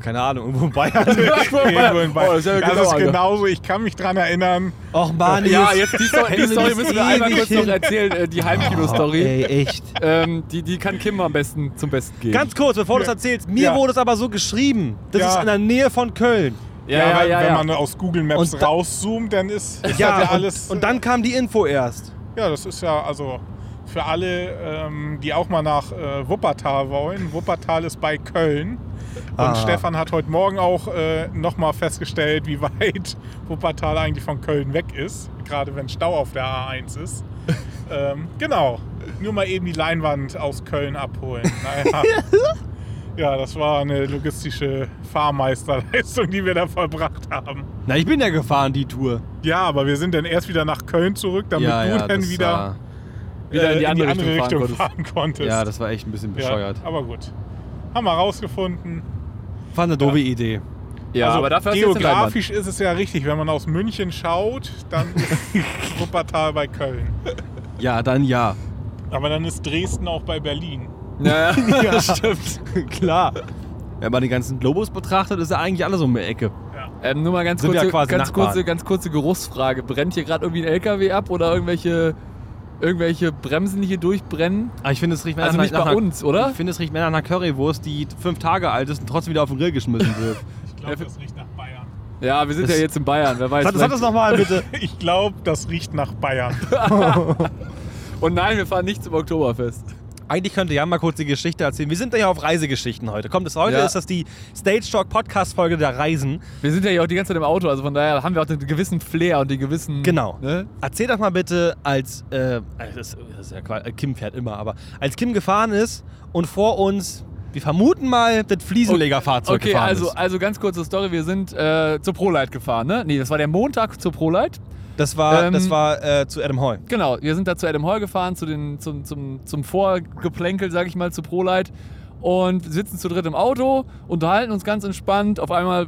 Keine Ahnung, irgendwo in Bayern. (laughs) Irgendwo in Bayern. Oh, das ist ja das genau, ist genauso, ich kann mich dran erinnern. Och Mann, Ja, jetzt- die Story, die Story müssen wir einmal kurz noch erzählen, äh, die Heimkino-Story. Ey, echt. ähm, die, die kann Kim am besten zum Besten geben. Ganz kurz, bevor du es erzählst, mir Ja. wurde es aber so geschrieben. Das Ja. ist in der Nähe von Köln. ja, ja, ja, wenn ja. man aus Google Maps Und rauszoomt, dann ist, ist Ja, das ja und, alles. und dann kam die Info erst. Ja, das ist ja also für alle, ähm, die auch mal nach äh, Wuppertal wollen. Wuppertal ist bei Köln. Und Ah. Stefan hat heute Morgen auch äh, nochmal festgestellt, wie (laughs) weit Wuppertal eigentlich von Köln weg ist. Gerade wenn Stau auf der A1 ist. (laughs) ähm, genau. Nur mal eben die Leinwand aus Köln abholen. (laughs) Naja. ja, das war eine logistische Fahrmeisterleistung, die wir da vollbracht haben. Na, ich bin ja gefahren, die Tour. Ja, aber wir sind dann erst wieder nach Köln zurück, damit du dann das wieder Wieder in die äh, andere Richtung fahren Richtung konntest. fahren konntest. ja, das war echt ein bisschen bescheuert. Ja, aber gut. Haben wir rausgefunden. War eine doofe Idee. ja, also aber dafür geografisch ist es ja richtig. Wenn man aus München schaut, dann (laughs) ist Wuppertal bei Köln. Ja, dann ja. Aber dann ist Dresden auch bei Berlin. Ja, ja. (laughs) (laughs) stimmt. Klar. Wenn man den ganzen Globus betrachtet, ist ja eigentlich alles um die Ecke. Ähm, nur mal ganz kurze, ja quasi ganz, kurze, ganz kurze Geruchsfrage. Brennt hier gerade irgendwie ein LKW ab oder irgendwelche, irgendwelche Bremsen, die hier durchbrennen? Aber ich finde, es riecht mehr Also nach, nicht nach bei einer, uns, oder? Ich finde, es riecht mehr nach einer Currywurst, die fünf Tage alt ist und trotzdem wieder auf den Grill geschmissen wird. (laughs) Ich glaube, das riecht nach Bayern. Ja, wir sind Das- ja jetzt in Bayern. Wer weiß. Sag, sag das nochmal bitte. (laughs) Ich glaube, das riecht nach Bayern. (laughs) Und nein, wir fahren nicht zum Oktoberfest. Eigentlich könnte Jan mal kurz die Geschichte erzählen. Wir sind ja auf Reisegeschichten heute. Kommt es heute? Ja. Ist das die Stage Talk Podcast Folge der Reisen? Wir sind ja hier auch die ganze Zeit im Auto, also von daher haben wir auch den gewissen Flair und den gewissen. Genau. Ne? Erzähl doch mal bitte, als äh, das, das ist ja äh, Kim fährt immer, aber als Kim gefahren ist und vor uns, wir vermuten mal, das Fliesenlegerfahrzeug Okay, gefahren also, ist. also ganz kurze Story. Wir sind äh, zur ProLight gefahren, ne? Nee, das war der Montag zur ProLight. Das war, ähm, das war äh, zu Adam Hall. Genau, wir sind da zu Adam Hall gefahren, zu den, zum, zum, zum Vorgeplänkel, sag ich mal, zu ProLight. Und sitzen zu dritt im Auto, unterhalten uns ganz entspannt. Auf einmal, äh,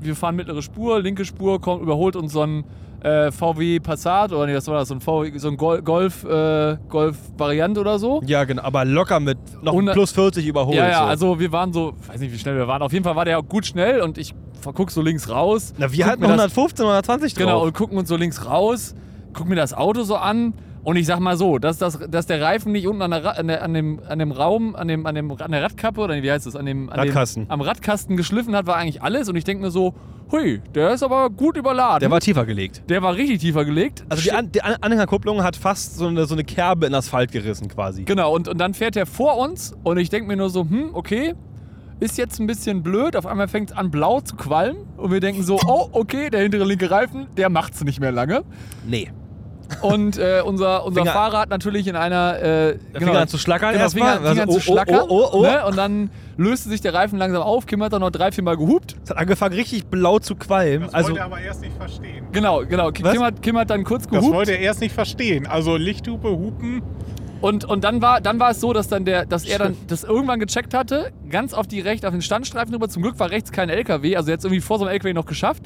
wir fahren mittlere Spur, linke Spur, kommt, überholt uns so ein äh, VW Passat oder nee, was war das? So ein, VW, so ein Gol Golf, äh, Golf-Variant oder so. Ja, genau, aber locker mit noch Und- plus 40 überholt. ja, ja, so. also wir waren so, weiß nicht, wie schnell wir waren. Auf jeden Fall war der gut schnell und ich guck so links raus. Na, wir hatten mir das- 115, 120 drauf. Genau, und gucken uns so links raus, gucken mir das Auto so an und ich sag mal so, dass, das, dass der Reifen nicht unten an, der, an, der, an, dem, an dem Raum, an, dem, an, dem, an der Radkappe oder wie heißt das, an dem, an Radkasten. Dem, am Radkasten geschliffen hat, war eigentlich alles und ich denke mir so, hui, der ist aber gut überladen. Der war tiefer gelegt. der war richtig tiefer gelegt. Also die, An die An Anhängerkupplung hat fast so eine, so eine Kerbe in Asphalt gerissen quasi. Genau, und, und dann fährt er vor uns und ich denke mir nur so, hm, okay, ist jetzt ein bisschen blöd. Auf einmal fängt es an blau zu qualmen und wir denken so, oh, okay, der hintere linke Reifen, der macht's nicht mehr lange. Nee. Und äh, unser, unser Finger- Fahrer hat natürlich in einer. Äh, Der fing an zu schlackern Genau, fing erstmal. an, fing an Also, zu oh, oh, schlackern. oh, oh, oh. Ne? Und dann löste sich der Reifen langsam auf. Kim hat dann noch drei, vier Mal gehupt. Es hat angefangen richtig blau zu qualmen. Das Also wollte er aber erst nicht verstehen. Genau, genau. Kim hat, Kim hat dann kurz Das gehupt. wollte er erst nicht verstehen. Also Lichthupe, Hupen. Und, und dann, war, dann war es so, dass, dann der, dass er dann (laughs) das irgendwann gecheckt hatte, ganz auf die recht, auf den Standstreifen rüber. Zum Glück war rechts kein LKW, also jetzt irgendwie vor so einem LKW noch geschafft.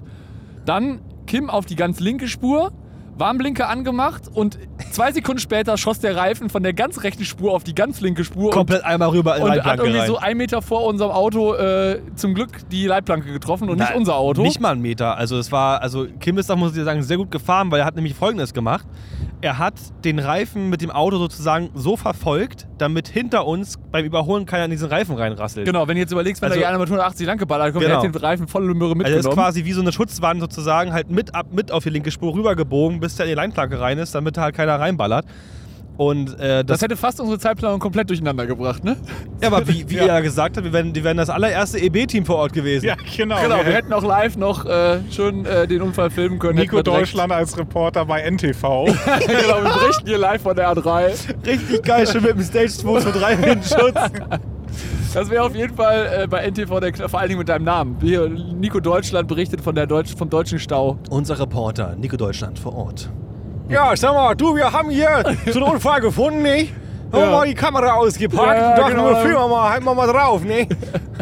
Dann Kim auf die ganz linke Spur, Warnblinker angemacht und zwei Sekunden später schoss der Reifen von der ganz rechten Spur auf die ganz linke Spur komplett einmal rüber in und, und hat irgendwie rein. so einen Meter vor unserem Auto äh, zum Glück die Leitplanke getroffen und nicht Na, unser Auto. Nicht mal einen Meter. Also es war, also Kim ist da, muss ich dir sagen, sehr gut gefahren, weil er hat nämlich folgendes gemacht. Er hat den Reifen mit dem Auto sozusagen so verfolgt, damit hinter uns beim Überholen keiner in diesen Reifen reinrasselt. Genau, wenn du jetzt überlegst, wenn Also- da einer mit 180 lang geballert kommt, Genau. der hat den Reifen volle Möhre Also mitgenommen. das ist quasi wie so eine Schutzwand sozusagen halt mit ab mit auf die linke Spur rübergebogen, bis der in die Leinplanke rein ist, damit halt keiner reinballert. Und äh, das das, hätte fast unsere Zeitplanung komplett durcheinander gebracht, ne? ja, aber wie, wie (laughs) Ja. er gesagt hat, wir wären, die wären das allererste EB-Team vor Ort gewesen. Ja, genau. Genau, wir Wir hätten auch live noch äh, schön äh, den Unfall filmen können. Nico wir Deutschland als Reporter bei NTV. (laughs) genau, wir berichten hier live von der A3. Richtig geil, schon mit dem Stage 2 zu 3 Windschutz. Das wäre auf jeden Fall äh, bei NTV der vor allen Dingen mit deinem Namen. Hier, Nico Deutschland berichtet von der Deutsch, vom deutschen Stau. Unser Reporter, Nico Deutschland vor Ort. Ja, sag mal, du, wir haben hier (laughs) so einen Unfall gefunden, ne? Haben wir Ja. mal die Kamera ausgepackt Ja, und dachten, genau. wir filmen mal, halten wir mal drauf, ne?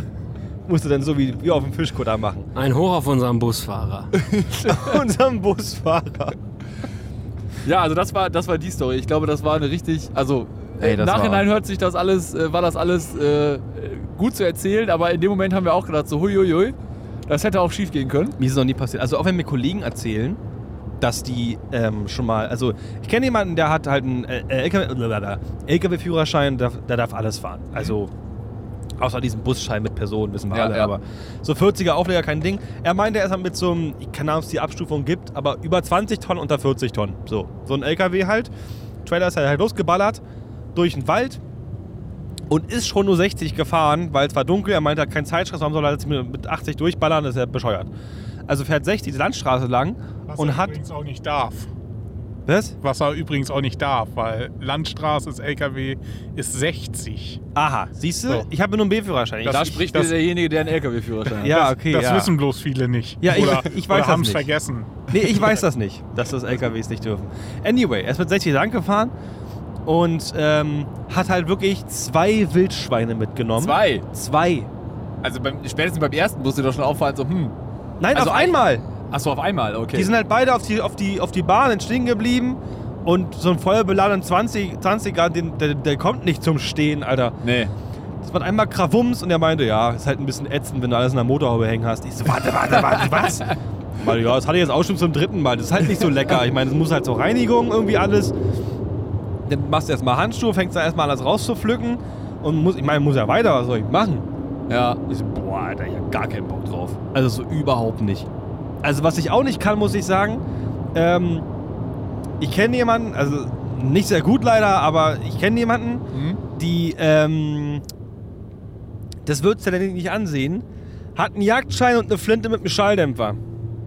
(laughs) Musste dann so wie, wie auf dem Fischkutter machen. Ein Hoch auf unseren Busfahrer. (laughs) Unserem Busfahrer. Ja, also das war, das war die Story. Ich glaube, das war eine richtig, also Ey, im das Nachhinein war- hört sich das alles, äh, war das alles äh, gut zu erzählen, aber in dem Moment haben wir auch gedacht, so huiuiui, das hätte auch schief gehen können. Mir ist es noch nie passiert. Also auch wenn mir Kollegen erzählen, dass die ähm, schon mal, also ich kenne jemanden, der hat halt einen äh, LKW LKW-Führerschein, der, der darf alles fahren. Also außer diesem Busschein mit Personen, wissen wir Ja, alle. ja. Aber so 40er Aufleger kein Ding. Er meinte, er ist halt mit so einem, ich keine Ahnung, ob es die Abstufung gibt, aber über 20 Tonnen, unter 40 Tonnen. So, so ein LKW halt. Trailer ist halt, halt losgeballert durch den Wald und ist schon nur 60 gefahren, weil es war dunkel. Er meinte, er hat keinen Zeitstress, warum soll er jetzt mit mit 80 durchballern? Das ist ja bescheuert. Also fährt 60 die Landstraße lang Was und er hat. übrigens auch nicht darf. Was? Was er übrigens auch nicht darf, weil Landstraße ist LKW ist 60. Aha, siehst du? So. Ich habe nur einen B-Führerschein. Das- Da ich- spricht das- wieder derjenige, der einen LKW-Führerschein hat. Ja, okay. das ja. wissen bloß viele nicht. Ja, ich- oder, ich weiß oder das haben es nicht. vergessen. Nee, ich weiß das nicht, dass das LKWs nicht dürfen. Anyway, er ist mit 60 lang gefahren und ähm, hat halt wirklich zwei Wildschweine mitgenommen. Zwei. Zwei. Also beim, spätestens beim ersten musste dir doch schon auffallen, so, hm. Nein, Also auf ein- einmal. Achso, auf einmal, okay. Die sind halt beide auf die, auf die, auf die Bahn stehen geblieben und so ein feuerbeladenen 20, 20er, den, der, der kommt nicht zum Stehen, Alter. nee. Das war einmal Krawums und er meinte, ja, ist halt ein bisschen ätzend, wenn du alles in der Motorhaube hängen hast. Ich so, warte, warte, warte, (laughs) was? Meine, ja, das hatte ich jetzt auch schon zum dritten Mal. Das ist halt nicht so lecker. Ich meine, es muss halt zur Reinigung irgendwie alles. Dann machst du erstmal Handschuhe, fängst dann erstmal alles rauszupflücken und muss, ich meine, muss ja weiter, was soll ich machen? Ja. Ich so, boah, Alter, ich hab gar keinen Bock drauf. Also so überhaupt nicht. Also was ich auch nicht kann, muss ich sagen, ähm, ich kenne jemanden, also nicht sehr gut leider, aber ich kenne jemanden, Hm? die, ähm, das würdest du denn nicht ansehen, hat einen Jagdschein und eine Flinte mit einem Schalldämpfer.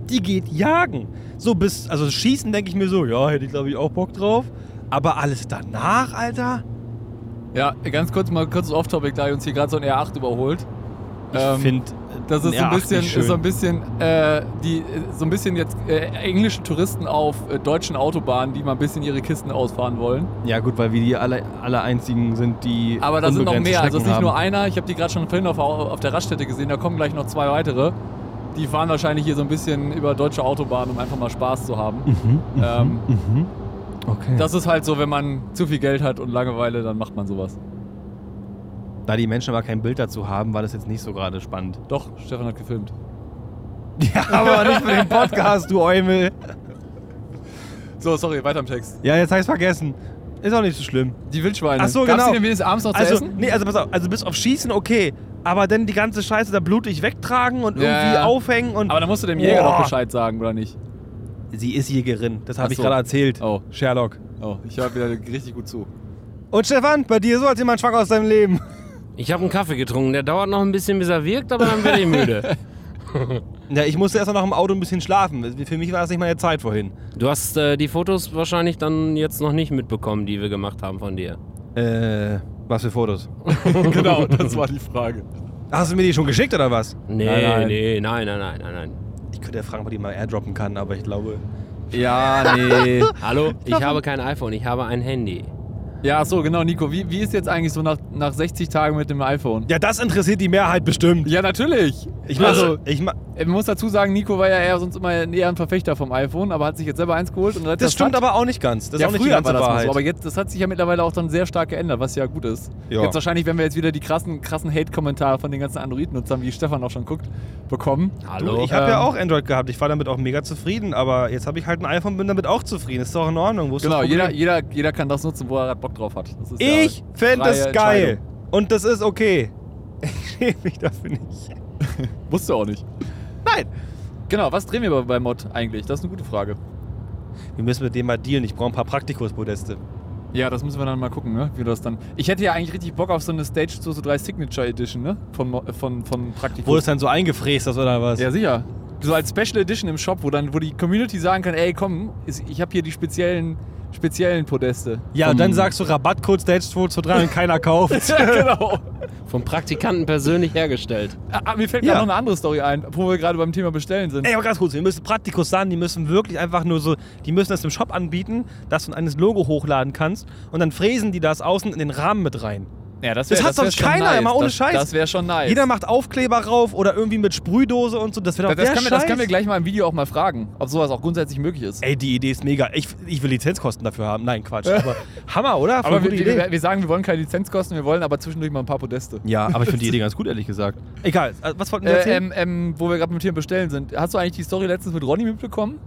Die geht jagen. So bis, also schießen denke ich mir so, ja, hätte ich glaube ich auch Bock drauf. Aber alles danach, Alter? Ja, ganz kurz mal kurzes Off-Topic, da uns hier gerade so ein R8 überholt. Ich Ähm, finde, Das ist so ein bisschen, so ein bisschen, äh, die, so ein bisschen jetzt äh, englische Touristen auf äh, deutschen Autobahnen, die mal ein bisschen ihre Kisten ausfahren wollen. Ja gut, weil wir die alle, alle einzigen sind, die Aber da sind noch mehr. Also es ist nicht nur einer. Ich habe die gerade schon vorhin auf, auf der Raststätte gesehen. Da kommen gleich noch zwei weitere. Die fahren wahrscheinlich hier so ein bisschen über deutsche Autobahnen, um einfach mal Spaß zu haben. Mhm, Ähm, mhm. Okay. das ist halt so, wenn man zu viel Geld hat und Langeweile, dann macht man sowas. da die Menschen aber kein Bild dazu haben, war das jetzt nicht so gerade spannend. Doch, Stefan hat gefilmt. (laughs) Ja, aber nicht für den Podcast, du Eumel. So, sorry, weiter im Text. Ja, jetzt habe ich vergessen. Ist auch nicht so schlimm. Die Wildschweine. Ach so, Gab's genau. denn wenigstens abends noch zu Also, essen? nee, also pass auf, also bis auf Schießen okay, aber dann die ganze Scheiße da blutig wegtragen und Ja, irgendwie ja. aufhängen und Aber da musst du dem Jäger doch Bescheid sagen, oder nicht? Sie ist Jägerin, das habe ich so. gerade erzählt. Oh. Sherlock. Oh, ich höre wieder richtig gut zu. Und Stefan, bei dir so als jemand schwanger aus deinem Leben. Ich habe einen Kaffee getrunken. Der dauert noch ein bisschen, bis er wirkt, aber dann werde ich müde. (laughs) Ja, ich musste erst nach dem Auto ein bisschen schlafen. Für mich war das nicht meine Zeit vorhin. Du hast äh, die Fotos wahrscheinlich dann jetzt noch nicht mitbekommen, die wir gemacht haben von dir. Äh, was für Fotos? (laughs) genau, das war die Frage. Hast du mir die schon geschickt oder was? Nee, Nein, nein. nee, nein, nein, nein, nein, nein. Ich könnte ja fragen, ob die mal airdroppen kann, aber ich glaube. Ja, nee. (laughs) Hallo, ich habe kein iPhone, ich habe ein Handy. Ja, so, genau, Nico. Wie, wie ist jetzt eigentlich so nach, nach 60 Tagen mit dem iPhone? Ja, das interessiert die Mehrheit bestimmt. Ja, natürlich. Ich mach, Also- ich ma Man muss dazu sagen, Nico war ja eher sonst immer eher ein Verfechter vom iPhone, aber hat sich jetzt selber eins geholt. Und das stimmt aber auch nicht ganz. Das ist ja, auch nicht die früher ganze war das Wahrheit. so, aber jetzt, das hat sich ja mittlerweile auch dann sehr stark geändert, was ja gut ist. Ja. Jetzt wahrscheinlich, wenn wir jetzt wieder die krassen, krassen Hate-Kommentare von den ganzen Android-Nutzern, wie Stefan auch schon guckt, bekommen. Hallo? ich habe ja ähm, auch Android gehabt. Ich war damit auch mega zufrieden, aber jetzt habe ich halt ein iPhone, bin damit auch zufrieden. Ist doch in Ordnung. Wo ist Genau, das jeder, jeder, jeder kann das nutzen, wo er gerade Bock drauf hat. Das ist ja Ich fände es geil. Und das ist okay. (laughs) Ich schäme mich dafür nicht. (laughs) Musst du auch nicht. Nein. Genau, was drehen wir bei, bei Mod eigentlich? Das ist eine gute Frage. Wir müssen mit dem mal dealen. Ich brauche ein paar Praktikus-Podeste. Ja, das müssen wir dann mal gucken, ne? wie das dann. Ich hätte ja eigentlich richtig Bock auf so eine Stage 2 Signature Edition, ne? Von, äh, von, von Praktikum. Wo es dann so eingefräst ist oder was? Ja, sicher. So als Special Edition im Shop, wo dann, wo die Community sagen kann, ey, komm, ich habe hier die speziellen, speziellen Podeste. Ja, und dann sagst du Rabattcode Stage 223 und keiner kauft. (laughs) ja, genau. Vom Praktikanten persönlich hergestellt. Ah, mir fällt Ja. gerade noch eine andere Story ein, wo wir gerade beim Thema Bestellen sind. Ey, aber ganz kurz, wir müssen Praktikus sagen, die müssen wirklich einfach nur so, die müssen das im Shop anbieten, dass du ein eines Logo hochladen kannst und dann fräsen die das außen in den Rahmen mit rein. Ja, das, Das wär- hat wär sonst keiner, nice. mal ohne das, Scheiß. Das wäre schon nice. Jeder macht Aufkleber rauf oder irgendwie mit Sprühdose und so, das das, doch das, der können wir, das können wir gleich mal im Video auch mal fragen, ob sowas auch grundsätzlich möglich ist. Ey, die Idee ist mega. Ich, ich will Lizenzkosten dafür haben. Nein, Quatsch. Aber (laughs) Hammer, oder? Voll aber wir, wir, wir sagen, wir wollen keine Lizenzkosten, wir wollen aber zwischendurch mal ein paar Podeste. ja, aber ich finde die Idee (laughs) ganz gut, ehrlich gesagt. Egal, äh, was wollten wir Äh, erzählen? ähm, ähm, wo wir gerade mit Tieren bestellen sind. Hast du eigentlich die Story letztens mit Ronny mitbekommen?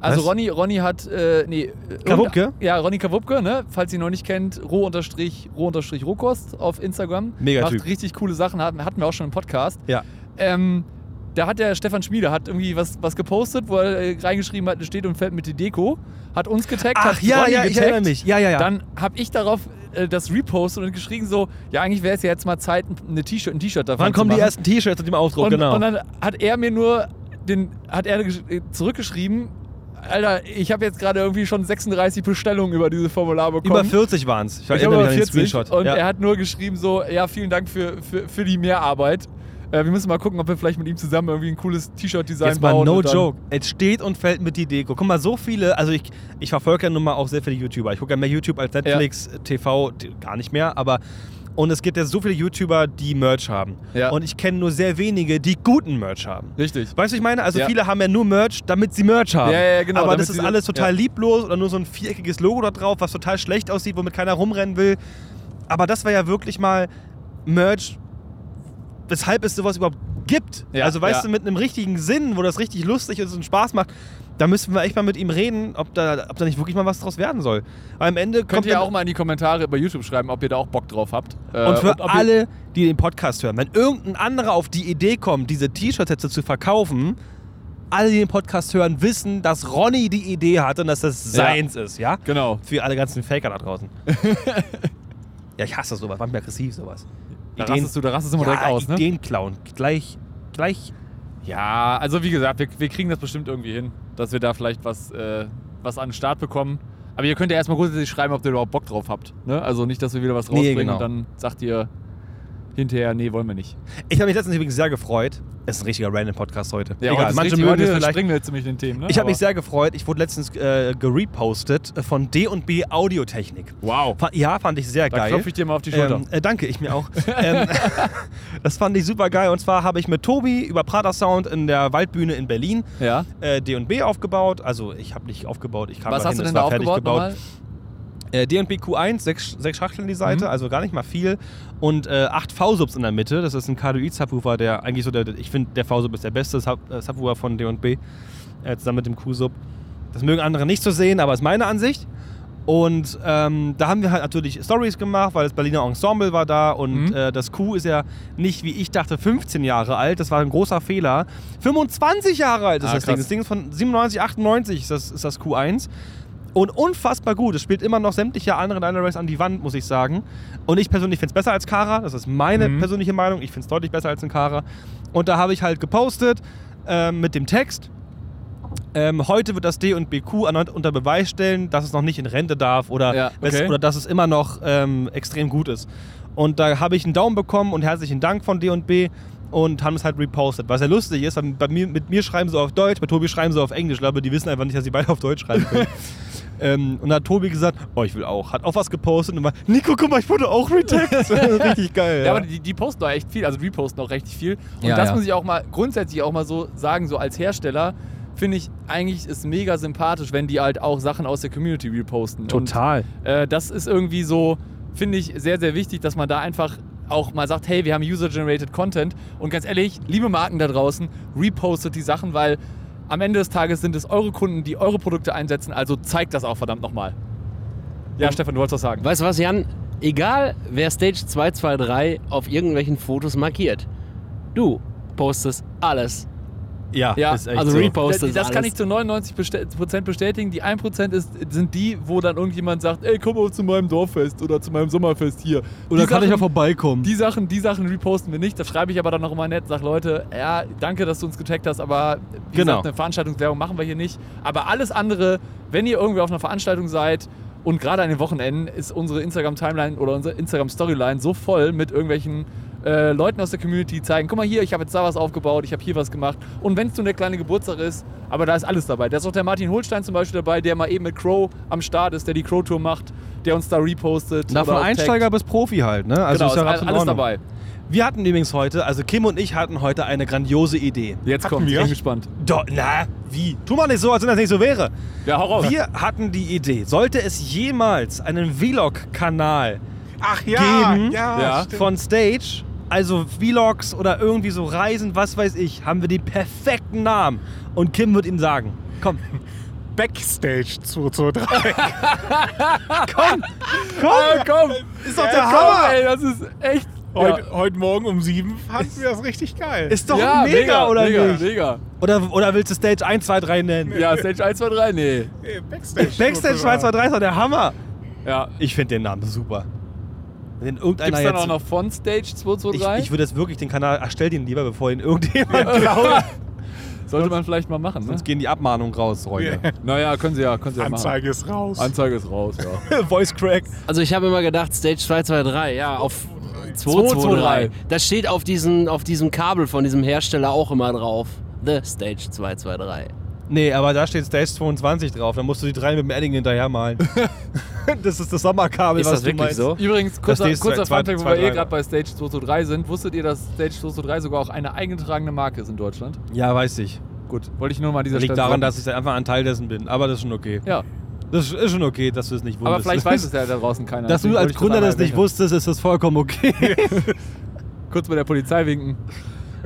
Also Was? Ronny, Ronny hat, äh, nee. Kawupke? Ja, Ronny Kawupke, ne? Falls ihr ihn noch nicht kennt, roh-roh-rohkost auf Instagram. Mega Macht Typ. richtig coole Sachen, hatten, hatten wir auch schon im Podcast. ja. Ähm, da hat der Stefan Schmiede hat irgendwie was, was gepostet, wo er äh, reingeschrieben hat, steht und fällt mit die Deko, hat uns getaggt, Ach hat ja, Ronny ja, ich getaggt. erinnere mich. Ja, ja, ja. Dann habe ich darauf äh, das repostet und geschrieben so, ja eigentlich wäre es ja jetzt mal Zeit, ein T-Shirt ein T-Shirt davon Wann kommen die ersten T-Shirts mit dem Ausdruck? Und, genau. und dann hat er mir nur den, hat er äh, zurückgeschrieben, Alter, ich habe jetzt gerade irgendwie schon 36 Bestellungen über dieses Formular bekommen. über 40 waren es. Ich ich erinnere habe mich an den 40 Screenshot. und ja. er hat nur geschrieben so, ja, vielen Dank für, für, für die Mehrarbeit. Äh, wir müssen mal gucken, ob wir vielleicht mit ihm zusammen irgendwie ein cooles T-Shirt-Design Jetzt mal bauen. no joke. Es steht und fällt mit die Deko. Guck mal, so viele, also ich, ich verfolge ja nun mal auch sehr viele YouTuber. Ich gucke ja mehr YouTube als Netflix, TV, t- gar nicht mehr, aber und es gibt ja so viele YouTuber, die Merch haben. Ja. Und ich kenne nur sehr wenige, die guten Merch haben. Richtig. Weißt du, ich meine? Also Ja. viele haben ja nur Merch, damit sie Merch haben. Ja, ja, genau, Aber das ist alles total ja. lieblos oder nur so ein viereckiges Logo da drauf, was total schlecht aussieht, womit keiner rumrennen will. Aber das war ja wirklich mal Merch, weshalb es sowas überhaupt gibt. Ja, also weißt ja. du, mit einem richtigen Sinn, wo das richtig lustig ist und Spaß macht, da müssen wir echt mal mit ihm reden, ob da, ob da nicht wirklich mal was draus werden soll. Weil am Ende Könnt ihr auch mal in die Kommentare bei YouTube schreiben, ob ihr da auch Bock drauf habt. Äh, und für ob alle, die den Podcast hören, wenn irgendein anderer auf die Idee kommt, diese T-Shirts jetzt zu verkaufen, alle, die den Podcast hören, wissen, dass Ronny die Idee hatte und dass das Ja. seins ist, ja? Genau. Für alle ganzen Faker da draußen. (laughs) ja, ich hasse sowas, macht mir aggressiv sowas. Da rastest du, da rastest du immer ja, direkt aus, ne? Ideen klauen. Gleich, gleich. Ja, also wie gesagt, wir, wir kriegen das bestimmt irgendwie hin, dass wir da vielleicht was, äh, was an den Start bekommen. Aber ihr könnt ja erstmal grundsätzlich schreiben, ob ihr überhaupt Bock drauf habt. Ne? Also nicht, dass wir wieder was Nee, rausbringen genau. und dann sagt ihr hinterher, nee, wollen wir nicht. Ich habe mich letztens übrigens sehr gefreut. Es ist ein richtiger Random-Podcast heute. Ja, Egal, heute manche richtig, mögen heute vielleicht. springen wir jetzt ziemlich den Themen. Ne? Ich habe mich sehr gefreut. Ich wurde letztens äh, gerepostet von D&B Audiotechnik. Wow. Ja, fand ich sehr Da geil. klopfe ich dir mal auf die Schulter. Ähm, äh, danke, ich mir auch. (laughs) ähm, (laughs) das fand ich super geil. Und zwar habe ich mit Tobi über Prater Sound in der Waldbühne in Berlin ja. äh, D&B aufgebaut. Also ich habe nicht aufgebaut, ich kam Was da hast hin, du denn da war fertig aufgebaut? Äh, D&B Q1, sechs, sechs Schachteln die Seite, Mhm. also gar nicht mal viel. Und äh, acht V-Subs in der Mitte. Das ist ein KDI-Subwoofer, der eigentlich so der, ich finde, der V-Sub ist der beste Sub, äh, Subwoofer von D&B, äh, zusammen mit dem Q-Sub. Das mögen andere nicht so sehen, aber ist meine Ansicht. Und ähm, da haben wir halt natürlich Stories gemacht, weil das Berliner Ensemble war da und Mhm. äh, das Q ist ja nicht, wie ich dachte, 15 Jahre alt. Das war ein großer Fehler. 25 Jahre alt ist Ah, das Ding. krass. Das Ding ist von 97, 98 ist das, ist das Q1. Und unfassbar gut. Es spielt immer noch sämtliche andere Dynarays an die Wand, muss ich sagen. Und ich persönlich finde es besser als Kara. Das ist meine Mhm. persönliche Meinung. Ich finde es deutlich besser als ein Kara. Und da habe ich halt gepostet ähm, mit dem Text. Ähm, heute wird das D und BQ erneut unter Beweis stellen, dass es noch nicht in Rente darf oder, Ja, okay. es, oder dass es immer noch ähm, extrem gut ist. Und da habe ich einen Daumen bekommen und herzlichen Dank von D und B und haben es halt repostet. Was ja lustig ist, weil bei mir, mit mir schreiben sie auf Deutsch, bei Tobi schreiben sie auf Englisch. Ich glaube, die wissen einfach nicht, dass sie beide auf Deutsch schreiben können. (laughs) ähm, und da hat Tobi gesagt, oh, ich will auch. Hat auch was gepostet und war, Nico, guck mal, ich wurde auch retaggt. (laughs) (laughs) Richtig geil. Ja, aber die, die posten auch echt viel, also reposten auch richtig viel. Und Ja, das ja. muss ich auch mal grundsätzlich auch mal so sagen, so als Hersteller finde ich eigentlich ist mega sympathisch, wenn die halt auch Sachen aus der Community reposten. Total. Und, äh, das ist irgendwie so, finde ich, sehr, sehr wichtig, dass man da einfach auch mal sagt, hey, wir haben User-Generated Content und ganz ehrlich, liebe Marken da draußen, repostet die Sachen, weil am Ende des Tages sind es eure Kunden, die eure Produkte einsetzen, also zeigt das auch verdammt nochmal. Ja, Stefan, du wolltest was sagen. Weißt du was, Jan? Egal, wer Stage 223 auf irgendwelchen Fotos markiert, du postest alles. Ja, Ja, ist echt also so. repost Das, ist das kann ich zu 99% bestätigen. Die 1% ist, sind die, wo dann irgendjemand sagt, ey, komm mal zu meinem Dorffest oder zu meinem Sommerfest hier. Oder die kann ich Sachen, ja vorbeikommen? die Sachen, die Sachen reposten wir nicht. Da schreibe ich aber dann noch immer nett, sag Leute, ja, danke, dass du uns getaggt hast, aber wie Genau. gesagt, eine Veranstaltungswerbung machen wir hier nicht. Aber alles andere, wenn ihr irgendwie auf einer Veranstaltung seid und gerade an den Wochenenden ist unsere Instagram-Timeline oder unsere Instagram-Storyline so voll mit irgendwelchen äh, Leuten aus der Community, zeigen, guck mal hier, ich habe jetzt da was aufgebaut, ich habe hier was gemacht. Und wenn es nur der kleine Geburtstag ist, aber da ist alles dabei. Da ist auch der Martin Holstein zum Beispiel dabei, der mal eben mit Crow am Start ist, der die Crow-Tour macht, der uns da repostet. Na, von. Einsteiger bis Profi halt, ne? Also genau, ist ja ist alles dabei. Wir hatten übrigens heute, also Kim und ich hatten heute eine grandiose Idee. Jetzt Hatten kommt, ich wir? bin gespannt. Do, na, wie? Tu mal nicht so, als wenn das nicht so wäre. Ja, hau raus. Wir hatten die Idee, sollte es jemals einen Vlog-Kanal Ach ja, Geben. ja, von Stage, also Vlogs oder irgendwie so Reisen, was weiß ich, haben wir die perfekten Namen. Und Kim wird ihn sagen. Komm, (laughs) Backstage 223. (laughs) komm, komm, Ah, komm! ist doch Ja, der komm, Hammer. Ey, das ist echt. Heute, heute Morgen um sieben fanden wir das richtig geil. Ist doch ja, mega, oder mega, nicht? Mega. Oder, oder willst du Stage 1, 2, 3 nennen? Ja, Stage 1, 2, 3, nee. Äh, Backstage. Backstage 2, 2, 3 ist doch der Hammer. Ja. Ich finde den Namen super. Wenn Gibt's irgendeiner dann jetzt... auch noch von Stage 2, 2, ich, 3? ich würde jetzt wirklich den Kanal, erstell den lieber, bevor ihn irgendjemand klaut. (laughs) Sollte man vielleicht mal machen, ne? Sonst gehen die Abmahnungen raus, Freunde. Naja, können sie ja, können sie ja Anzeige ist raus. machen. Anzeige ist raus, ja. (laughs) Voice Crack. Also ich habe immer gedacht, Stage 223, ja, auf 223. 223. Das steht auf, diesen, auf diesem Kabel von diesem Hersteller auch immer drauf. The Stage 223. Nee, aber da steht Stage 22 drauf. Dann musst du die drei mit dem Edding hinterher malen. (laughs) das ist das Sommerkabel, Ist was das du wirklich meinst. so? Übrigens, kurzer, kurzer zwei- Funfact, wo wir eh gerade bei Stage 2, 2, 3 sind. Wusstet ihr, dass Stage 2, 2, 3 sogar auch eine eingetragene Marke ist in Deutschland? Ja, weiß ich. Gut, wollte ich nur mal dieser Liegt Stelle daran, sagen. dass ich einfach ein Teil dessen bin. Aber das ist schon okay. Ja, Das ist schon okay, dass du es nicht wusstest. aber vielleicht weiß (laughs) es ja da draußen keiner. Dass Deswegen du als Gründer einmal das nicht wusstest, ist das vollkommen okay. (laughs) Kurz bei der Polizei winken.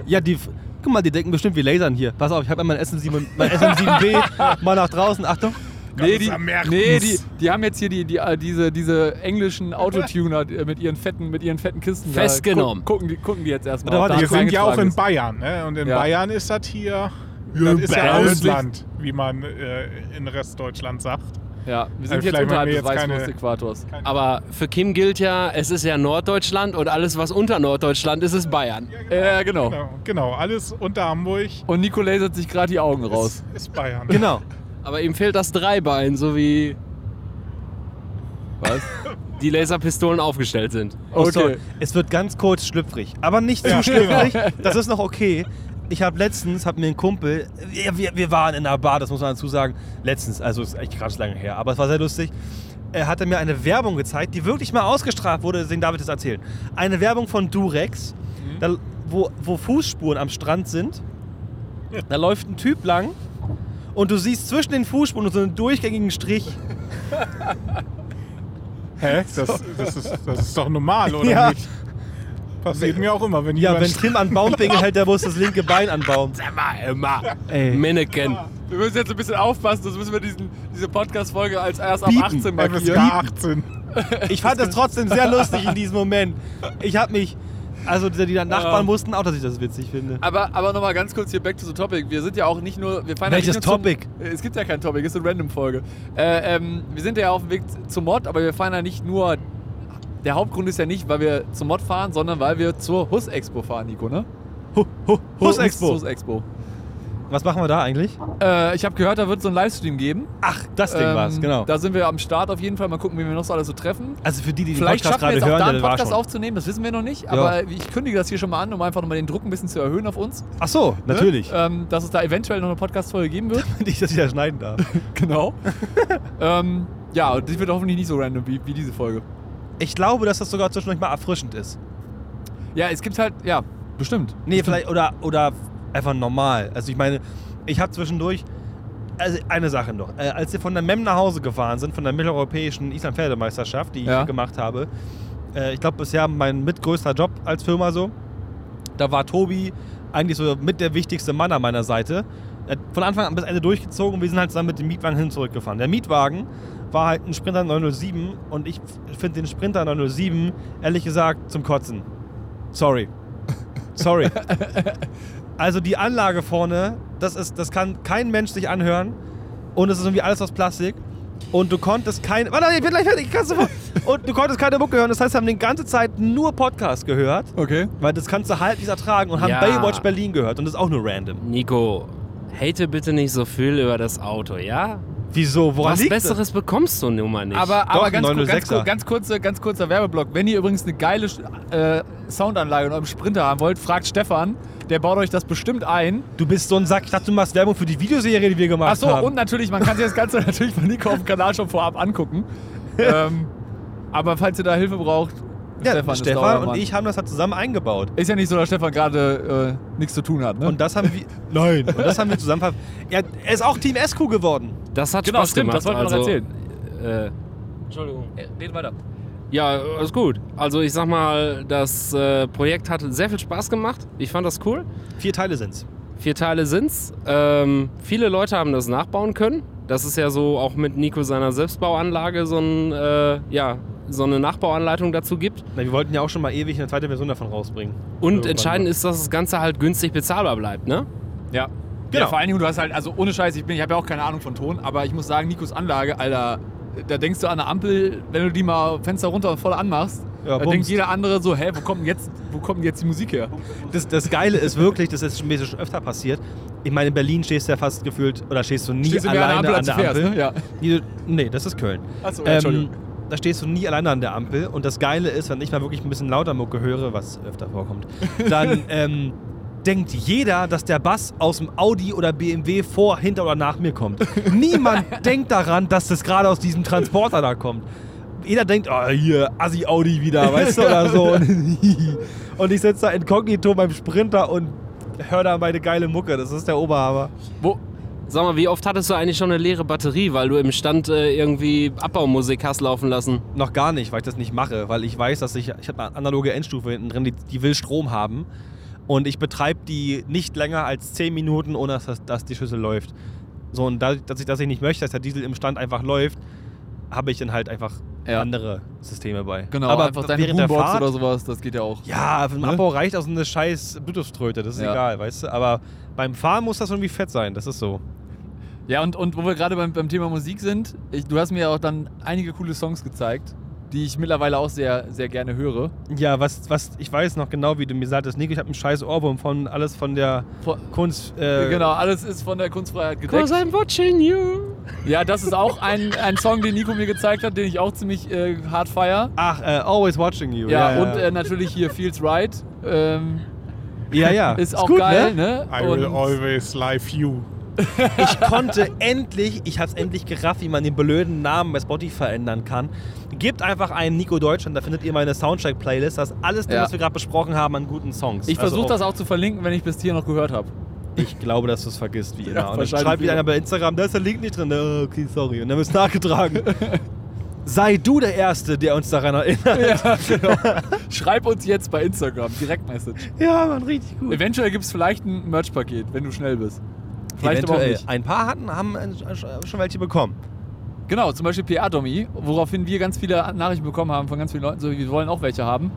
ja, die. Guck mal, die denken bestimmt, wir lasern hier. Pass auf, ich habe mein SM7, mein SM7B (laughs) mal nach draußen. Achtung. Nee, die, nee die, die haben jetzt hier die, die, äh, diese, diese englischen Autotuner äh, mit ihren fetten, mit ihren fetten Kisten. Festgenommen. Guck, gucken, die, gucken die jetzt erstmal. Warte, Wir sind ja auch in Bayern, ne? Und in Ja. Bayern ist das hier. Das ist ja. Ausland, wie man äh, in Restdeutschland sagt. Ja, wir sind Also jetzt unterhalb des keine- Weißwurst-Äquators. Aber für Kim gilt ja, es ist ja Norddeutschland und alles, was unter Norddeutschland ist, ist Bayern. Ja, genau. Genau, genau, alles unter Hamburg Und Nico lasert sich gerade die Augen raus. ist, ist Bayern. Genau. (laughs) Aber ihm fehlt das Dreibein, so wie Was? die Laserpistolen aufgestellt sind. Oh, Okay. sorry. Es wird ganz kurz schlüpfrig. Aber nicht zu Ja. schlüpfrig. Das ist noch okay. Ich habe letztens, hat mir ein Kumpel, wir, wir, waren in einer Bar, das muss man dazu sagen. Letztens, also ist echt gerade lange her, aber es war sehr lustig. Er hatte mir eine Werbung gezeigt, die wirklich mal ausgestrahlt wurde, deswegen darf ich das erzählen. Eine Werbung von Durex, da, wo, wo Fußspuren am Strand sind. Da läuft ein Typ lang und du siehst zwischen den Fußspuren so einen durchgängigen Strich. (laughs) Hä? Das, das, ist, das ist doch normal, oder (laughs) Ja. nicht? Passiert mir auch immer, wenn Ja, wenn Tim an Baum (laughs) pingelt, hält der Bus das linke Bein an Baum. Immer, immer. Ey. Mannequin. Wir müssen jetzt ein bisschen aufpassen, sonst müssen wir diesen, diese Podcast-Folge als erst ab Biepen. 18 FSK markieren. 18. Ich fand das trotzdem sehr lustig in diesem Moment. Ich habe mich. Also die, die Nachbarn wussten auch, dass ich das witzig finde. Aber, aber nochmal ganz kurz hier back to the topic. Wir sind ja auch nicht nur. Wir fahren Welches ja nicht nur Topic? Zum, es gibt ja kein Topic, es ist eine Random-Folge. Äh, ähm, wir sind ja auf dem Weg zum Mod, aber wir fahren ja nicht nur. Der Hauptgrund ist ja nicht, weil wir zum Mod fahren, sondern weil wir zur Hus Expo fahren, Nico, ne? Hu, hu, Hus Expo. Hus Expo. Was machen wir da eigentlich? Äh, ich habe gehört, da wird es so einen Livestream geben. Ach, das Ding Ähm, war's, genau. Da sind wir am Start auf jeden Fall. Mal gucken, wie wir noch so alles so treffen. Also für die, die den Vielleicht Podcast schaffen wir gerade jetzt auch hören, da einen Podcast aufzunehmen, das wissen wir noch nicht. Aber ich kündige das hier schon mal an, um einfach nochmal den Druck ein bisschen zu erhöhen auf uns. Ach so, natürlich. Ne? Ähm, dass es da eventuell noch eine Podcast-Folge geben wird. Nicht, dass ich das schneiden darf. (laughs) genau. (laughs) ähm, ja, und die wird hoffentlich nicht so random wie, wie diese Folge. Ich glaube, dass das sogar zwischendurch mal erfrischend ist. Ja, es gibt halt, ja, bestimmt. Nee, vielleicht, oder, oder einfach normal. Also ich meine, ich habe zwischendurch, also eine Sache noch. Äh, als wir von der MEM nach Hause gefahren sind, von der mitteleuropäischen Island-Pferdemeisterschaft, die Ja. ich gemacht habe, äh, ich glaube bisher mein mitgrößter Job als Firma so, da war Tobi eigentlich so mit der wichtigste Mann an meiner Seite. Er hat von Anfang an bis Ende durchgezogen und wir sind halt zusammen mit dem Mietwagen hin zurückgefahren. Der Mietwagen war halt ein Sprinter 907 und ich finde den Sprinter 907 ehrlich gesagt zum Kotzen. Sorry. Sorry. (laughs) Also die Anlage vorne, das, ist, das kann kein Mensch sich anhören. Und es ist irgendwie alles aus Plastik. Und du konntest keine. Warte, ich bin gleich fertig. Kannst du (laughs) und du konntest keine Mucke hören. Das heißt, wir haben die ganze Zeit nur Podcast gehört. Okay. Weil das kannst du halt nicht ertragen. Und haben Ja. Baywatch Berlin gehört. Und das ist auch nur random. Nico, hate bitte nicht so viel über das Auto, ja? Wieso? Woran Was liegt Besseres bekommst du nun mal nicht. Aber, Doch, aber ganz, kur- 906er. ganz, ganz, kurze, ganz kurzer Werbeblock. Wenn ihr übrigens eine geile äh, Soundanlage in eurem Sprinter haben wollt, fragt Stefan. Der baut euch das bestimmt ein. das? Du bist so ein Sack. Ich dachte, du machst Werbung für die Videoserie, die wir gemacht Achso, haben. und natürlich, man kann sich das Ganze (laughs) natürlich von Nico auf dem Kanal schon vorab angucken. (laughs) ähm, aber falls ihr da Hilfe braucht, ja, Stefan, Stefan, und ich haben das halt zusammen eingebaut. Ist ja nicht so, dass Stefan gerade äh, nichts zu tun hat, ne? Und das haben wir. (laughs) Nein. Und das haben wir zusammen. ver- Er, er ist auch Team SQ geworden. das hat Genau, Spaß stimmt, gemacht. das wollten wir noch also, erzählen. Äh, Entschuldigung. Red weiter. Ja, ist gut. Also ich sag mal, das äh, Projekt hat sehr viel Spaß gemacht. Ich fand das cool. Vier Teile sind's. Vier Teile sind's. Ähm, viele Leute haben das nachbauen können. Das ist ja so auch mit Nico seiner Selbstbauanlage so, ein, äh, ja, so eine Nachbauanleitung dazu gibt. Na, wir wollten ja auch schon mal ewig eine zweite Version davon rausbringen. Und Irgendwann entscheidend mal. ist, dass das Ganze halt günstig bezahlbar bleibt, ne? Ja. Genau. Ja, vor allen Dingen, du hast halt, also ohne Scheiß, ich, bin- ich habe ja auch keine Ahnung von Ton, aber ich muss sagen, Nikos Anlage, Alter, da denkst du an eine Ampel, wenn du die mal Fenster runter und voll anmachst, Ja, da denkt jeder andere so, hä, wo kommt denn jetzt, wo kommt denn jetzt die Musik her? Das, das Geile ist wirklich, das ist mir schon öfter passiert. Ich meine, in Berlin stehst du ja fast gefühlt, oder stehst du nie Stehst alleine an der Ampel, an du der fährst, Ampel. ne? Ja. Nee, das ist Köln. Achso, ja, Entschuldigung. Da stehst du nie alleine an der Ampel. Und das Geile ist, wenn ich mal wirklich ein bisschen lauter Mucke höre, was öfter vorkommt, dann (laughs) ähm, denkt jeder, dass der Bass aus dem Audi oder BMW vor, hinter oder nach mir kommt. Niemand (laughs) denkt daran, dass das gerade aus diesem Transporter da kommt. Jeder denkt, oh, hier, Assi-Audi wieder, weißt du, (laughs) oder so. Und ich sitze da inkognito beim Sprinter und höre da meine geile Mucke. Das ist der Oberhammer. Wo, sag mal, wie oft hattest du eigentlich schon eine leere Batterie, weil du im Stand äh, irgendwie Abbaumusik hast laufen lassen? Noch gar nicht, weil ich das nicht mache, weil ich weiß, dass ich, ich habe eine analoge Endstufe hinten drin, die, die will Strom haben und ich betreibe die nicht länger als 10 Minuten, ohne dass, das- dass die Schüssel läuft. So, und dadurch, dass ich das nicht möchte, dass der Diesel im Stand einfach läuft, habe ich dann halt einfach Ja. andere Systeme bei. Genau, Aber einfach deine während der Boombox Fahrt, oder sowas, das geht ja auch. Ja, für den Ne? Abbau reicht auch so eine scheiß Bluetooth-Tröte, das ist Ja. egal, weißt du. Aber beim Fahren muss das irgendwie fett sein, das ist so. Ja, und, und wo wir gerade beim, beim Thema Musik sind, ich, du hast mir ja auch dann einige coole Songs gezeigt, die ich mittlerweile auch sehr, sehr gerne höre. Ja, was, was, ich weiß noch genau, wie du mir sagtest, Nico, ich habe einen scheiß Ohrwurm von alles von der Von, Kunst. Äh, genau, alles ist von der Kunstfreiheit gedeckt. Cause I'm watching you. Ja, das ist auch ein, ein Song, den Nico mir gezeigt hat, den ich auch ziemlich äh, hart feier. Ach, äh, Always Watching You. Ja, ja, und äh, natürlich hier Feels Right. Ähm, ja, ja. (laughs) ist auch gut, geil, Ne? ne? I will Und- always live you. (laughs) Ich konnte endlich, ich hab's endlich gerafft, wie man den blöden Namen bei Spotify ändern kann. Gebt einfach einen Nico Deutschland, da findet ihr meine Soundtrack-Playlist. Das ist alles drin, Ja. was wir gerade besprochen haben an guten Songs. Ich Also versuche das auch zu verlinken, wenn ich bis hier noch gehört habe. Ich glaube, dass du es vergisst, wie (laughs) immer. Ja, und dann schreibt wieder wieder. einer bei Instagram, da ist der Link nicht drin. Oh, okay, sorry. Und dann wird es nachgetragen. Sei du der Erste, der uns daran erinnert. Ja, genau. Schreib uns jetzt bei Instagram, Direktmessage. Ja, Mann, richtig gut. Eventuell gibt es vielleicht ein Merch-Paket, wenn du schnell bist. Vielleicht aber auch Eventuell. nicht. Ein paar hatten, haben äh, schon welche bekommen. Genau, zum Beispiel PA-Domi, woraufhin wir ganz viele Nachrichten bekommen haben von ganz vielen Leuten, so wir wollen auch welche haben.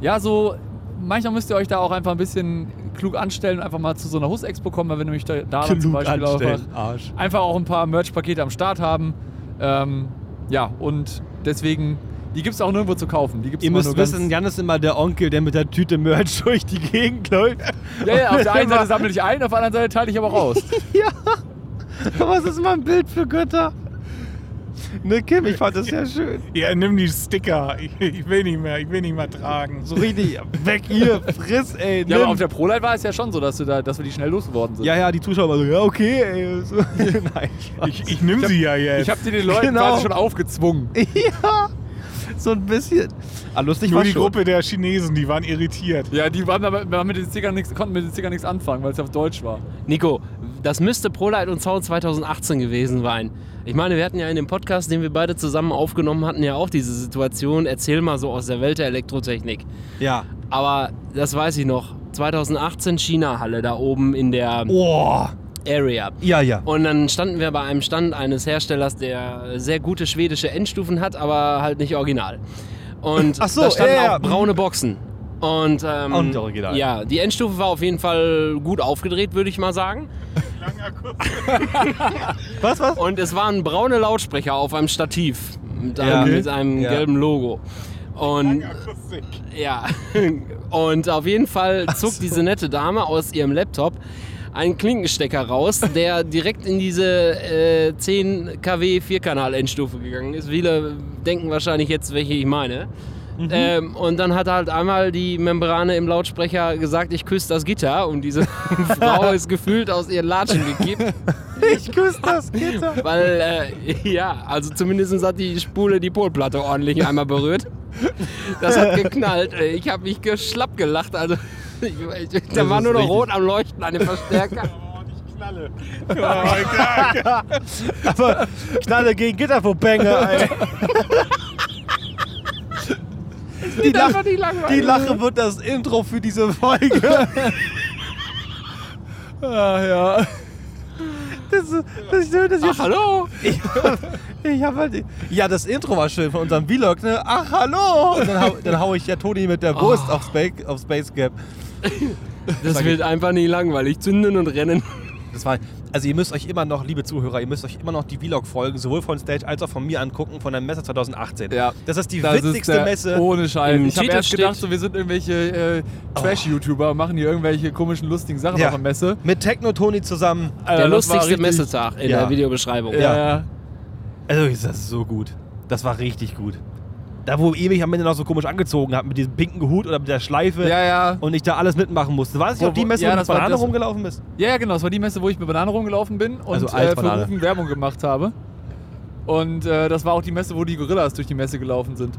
Ja, so manchmal müsst ihr euch da auch einfach ein bisschen klug anstellen und einfach mal zu so einer Hus-Expo kommen, weil wir nämlich da, da zum Beispiel auch einfach, einfach auch ein paar Merch-Pakete am Start haben. Ähm, ja, und deswegen, die gibt es auch nirgendwo zu kaufen. Die gibt's Ihr müsst wissen, Jan ist immer der Onkel, der mit der Tüte Merch (laughs) durch die Gegend läuft. Ja, ja, auf der einen (laughs) Seite sammle ich ein, auf der anderen Seite teile ich aber raus. (laughs) Aber es ist mal ein Bild für Götter. Ne, Kim, ich fand das sehr schön. (laughs) Ja, nimm die Sticker. Ich, ich will nicht mehr, ich will nicht mehr tragen. So richtig, weg hier, friss, ey. Ja, nimm. aber auf der ProLight war es ja schon so, dass, du da, dass wir die schnell losgeworden sind. ja, ja, die Zuschauer waren so, ja, okay, ey. (laughs) So. Nein, Spaß. Ich, ich nimm sie ja jetzt. Ich habe die den Leuten Genau. quasi schon aufgezwungen. (laughs) ja, so ein bisschen. Ah, lustig Nur war die schon. Gruppe der Chinesen, die waren irritiert. Ja, die waren aber, waren mit den Stickern nix, konnten mit den Stickern nichts anfangen, weil es auf Deutsch war. Nico, das müsste ProLight und Sound 2018 gewesen sein. Ich meine, wir hatten ja in dem Podcast, den wir beide zusammen aufgenommen hatten, ja auch diese Situation. Erzähl mal so aus der Welt der Elektrotechnik. Ja. Aber das weiß ich noch. 2018 China-Halle da oben in der Oh. Area. Ja, ja. Und dann standen wir bei einem Stand eines Herstellers, der sehr gute schwedische Endstufen hat, aber halt nicht original. Und Ach so, da standen ja, ja. auch braune Boxen. Und, ähm, Auch nicht original. Ja, die Endstufe war auf jeden Fall gut aufgedreht, würde ich mal sagen. (laughs) Was, was? Und es waren braune Lautsprecher auf einem Stativ mit Ja. einem, mit einem Ja. gelben Logo. Und ja, (laughs) und auf jeden Fall zog diese nette Dame aus ihrem Laptop einen Klinkenstecker raus, der (laughs) direkt in diese äh, 10 kW Vierkanal-Endstufe gegangen ist. Viele denken wahrscheinlich jetzt, welche ich meine. Ähm, und dann hat halt einmal die Membrane im Lautsprecher gesagt, ich küsse das Gitter. Und diese (laughs) Frau ist gefühlt aus ihren Latschen gekippt. Ich küsse das Gitter. Weil, äh, ja, also zumindest hat die Spule die Polplatte ordentlich einmal berührt. Das hat geknallt. Ich habe mich geschlapp gelacht. Also, ich, ich, da war nur noch richtig. rot am Leuchten an dem Verstärker. (laughs) Ich knalle. (laughs) Aber Knalle gegen Gitterverbänge, ey. Die, Lach, die Lache wird das Intro für diese Folge. (laughs) Ah, ja. Das, ist- das ist schön, dass Ach, hallo? Ich, ich hab halt. Ja, das Intro war schön von unserem Vlog, ne? Ach, hallo! Und dann hau, dann hau ich ja Toni mit der Wurst auf, Space, auf Space Gap. Das wird einfach nie langweilig. Zünden und rennen. Das war. Also, ihr müsst euch immer noch, liebe Zuhörer, ihr müsst euch immer noch die Vlog-Folgen sowohl von Stage als auch von mir angucken, von der Messe 2018. Ja. Das ist die Das ist witzigste der- Messe. Ohne Scheiß. Ich habe erst gedacht, so, wir sind irgendwelche äh, Trash-YouTuber und machen hier irgendwelche komischen, lustigen Sachen Ja. auf der Messe. Mit Techno-Toni zusammen. Alter, Der war lustigste richtig- Messetag in Ja. der Videobeschreibung. Ja, ja. Also, ist das so gut. Das war richtig gut. Da, wo ihr mich am Ende noch so komisch angezogen habt, mit diesem pinken Hut oder mit der Schleife. Ja, ja. Und ich da alles mitmachen musste. War das nicht Wo- auch die Messe, ja, wo du mit Banane rumgelaufen bist? Ja, ja, genau. Das war die Messe, wo ich mit Banane rumgelaufen bin und Also äh, für. Rufen Werbung gemacht habe. Und äh, das war auch die Messe, wo die Gorillas durch die Messe gelaufen sind.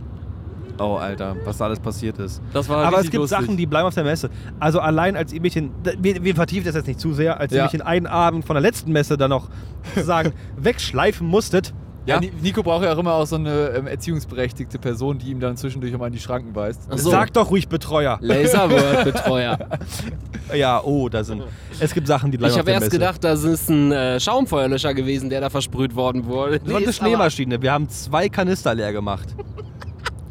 Oh, Alter, was da alles passiert ist. Das war Aber es gibt lustig. Sachen, die bleiben auf der Messe. Also allein als ihr mich in, wir, wir vertiefen das jetzt nicht zu sehr, als ihr Ja. mich in einen Abend von der letzten Messe dann noch (laughs) sozusagen wegschleifen musstet. Ja, Ja. Ni- Nico braucht ja auch immer auch so eine ähm, erziehungsberechtigte Person, die ihm dann zwischendurch immer in die Schranken weist. So. Sag doch ruhig Betreuer. Laserword-Betreuer. (laughs) Ja, oh, da sind. Es gibt Sachen, die bleiben Ich habe erst Messe. gedacht, das ist ein äh, Schaumfeuerlöscher gewesen, der da versprüht worden wurde. das war eine Schneemaschine. Wir haben zwei Kanister leer gemacht.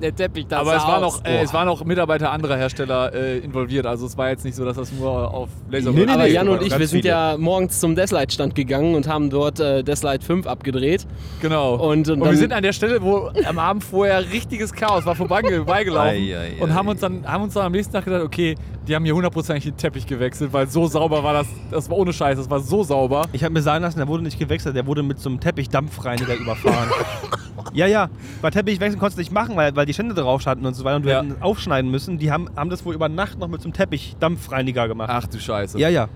Der Teppich da Aber es waren, noch, äh, es waren noch Mitarbeiter anderer Hersteller äh, involviert. Also es war jetzt nicht so, dass das nur auf Laser Nee, nee, Aber Jan und ich, wir sind viele. ja morgens zum Deathlight-Stand gegangen und haben dort äh, Deathlight 5 abgedreht. Genau. Und- und wir dann- sind an der Stelle, wo am Abend vorher richtiges Chaos war, vorbeigelaufen Ei, ei, und ei. haben uns, dann, haben uns dann am nächsten Tag gedacht, okay, die haben hier hundertprozentig den Teppich gewechselt, weil so sauber war das, das war ohne Scheiß, das war so sauber. Ich habe mir sagen lassen, der wurde nicht gewechselt, der wurde mit so einem Teppich-Dampfreiniger überfahren. Ja, ja, weil Teppich wechseln konntest du nicht machen, weil, weil die Stände drauf standen und so weiter und du Ja. hätten aufschneiden müssen. Die haben, haben das wohl über Nacht noch mit so einem Teppich-Dampfreiniger gemacht. Ach du Scheiße. Ja, ja.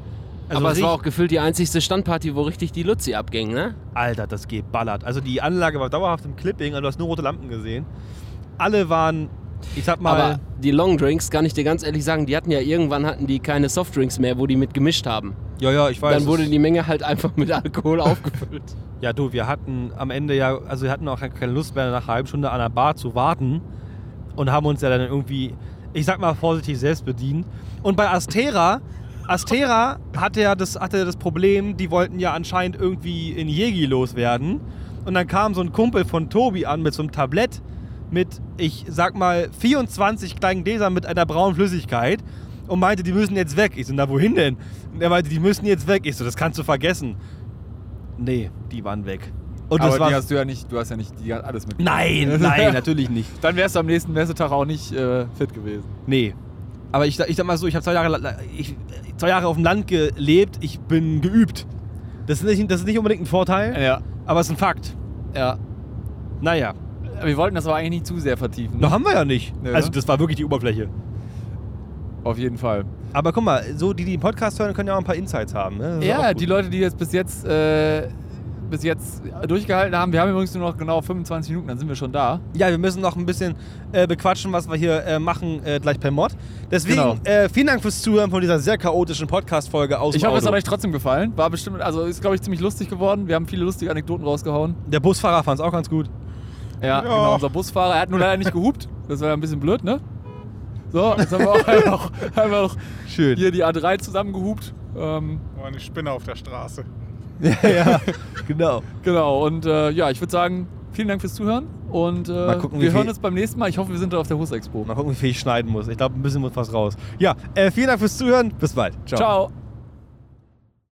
Also Aber es war auch gefühlt die einzigste Standparty, wo richtig die Luzi abging, ne? Alter, das geht ballert. Also die Anlage war dauerhaft im Clipping, also du hast nur rote Lampen gesehen. Alle waren, ich sag mal, Aber die Longdrinks, kann ich dir ganz ehrlich sagen, die hatten ja irgendwann hatten die keine Softdrinks mehr, wo die mit gemischt haben. ja, ja, ich weiß. Dann wurde die Menge halt einfach mit Alkohol (laughs) aufgefüllt. Ja, du, wir hatten am Ende ja, also wir hatten auch keine Lust mehr, nach einer halben Stunde an der Bar zu warten und haben uns ja dann irgendwie, ich sag mal vorsichtig, selbst bedient. Und bei Astera, Astera hatte ja das, hatte das Problem, die wollten ja anscheinend irgendwie in Jegi loswerden. Und dann kam so ein Kumpel von Tobi an mit so einem Tablett mit, ich sag mal, 24 kleinen Gläsern mit einer braunen Flüssigkeit und meinte, die müssen jetzt weg. Ich so, na wohin denn? Und er meinte, die müssen jetzt weg. Ich so, das kannst du vergessen. Nee, die waren weg. Und das Aber die hast du ja nicht, du hast ja nicht die hat alles mit. nein, (laughs) nein, natürlich nicht. Dann wärst du am nächsten Messetag auch nicht äh, fit gewesen. Nee. Aber ich, ich sag mal so, ich habe zwei Jahre, ich, zwei Jahre auf dem Land gelebt, ich bin geübt. Das ist nicht, das ist nicht unbedingt ein Vorteil, Ja. aber es ist ein Fakt. Ja. Naja, Wir wollten das aber eigentlich nicht zu sehr vertiefen. noch haben wir ja nicht. Nö. Also das war wirklich die Oberfläche. Auf jeden Fall. Aber guck mal, so die, die den Podcast hören, können ja auch ein paar Insights haben. Ne? Ja, die Leute, die jetzt bis jetzt, äh, bis jetzt durchgehalten haben, wir haben übrigens nur noch genau 25 Minuten, dann sind wir schon da. Ja, wir müssen noch ein bisschen äh, bequatschen, was wir hier äh, machen, äh, gleich per Mod. Deswegen, Genau. äh, vielen Dank fürs Zuhören von dieser sehr chaotischen Podcast-Folge aus Ich hoffe, es hat euch trotzdem gefallen. War bestimmt, also ist, glaube ich, ziemlich lustig geworden. Wir haben viele lustige Anekdoten rausgehauen. Der Busfahrer fand es auch ganz gut. Ja, genau. Unser Busfahrer, er hat nur leider nicht gehupt. Das war ja ein bisschen blöd, ne? So, jetzt haben wir auch einfach, einfach Schön. hier die A3 zusammengehupt. Ähm, War eine Spinne auf der Straße. (laughs) ja, genau. genau, und äh, ja, ich würde sagen, vielen Dank fürs Zuhören. Und äh, Mal gucken, wir hören uns beim nächsten Mal. Ich hoffe, wir sind da auf der Hus Expo. Mal gucken, wie viel ich schneiden muss. Ich glaube, ein bisschen muss was raus. Ja, äh, vielen Dank fürs Zuhören. Bis bald. Ciao.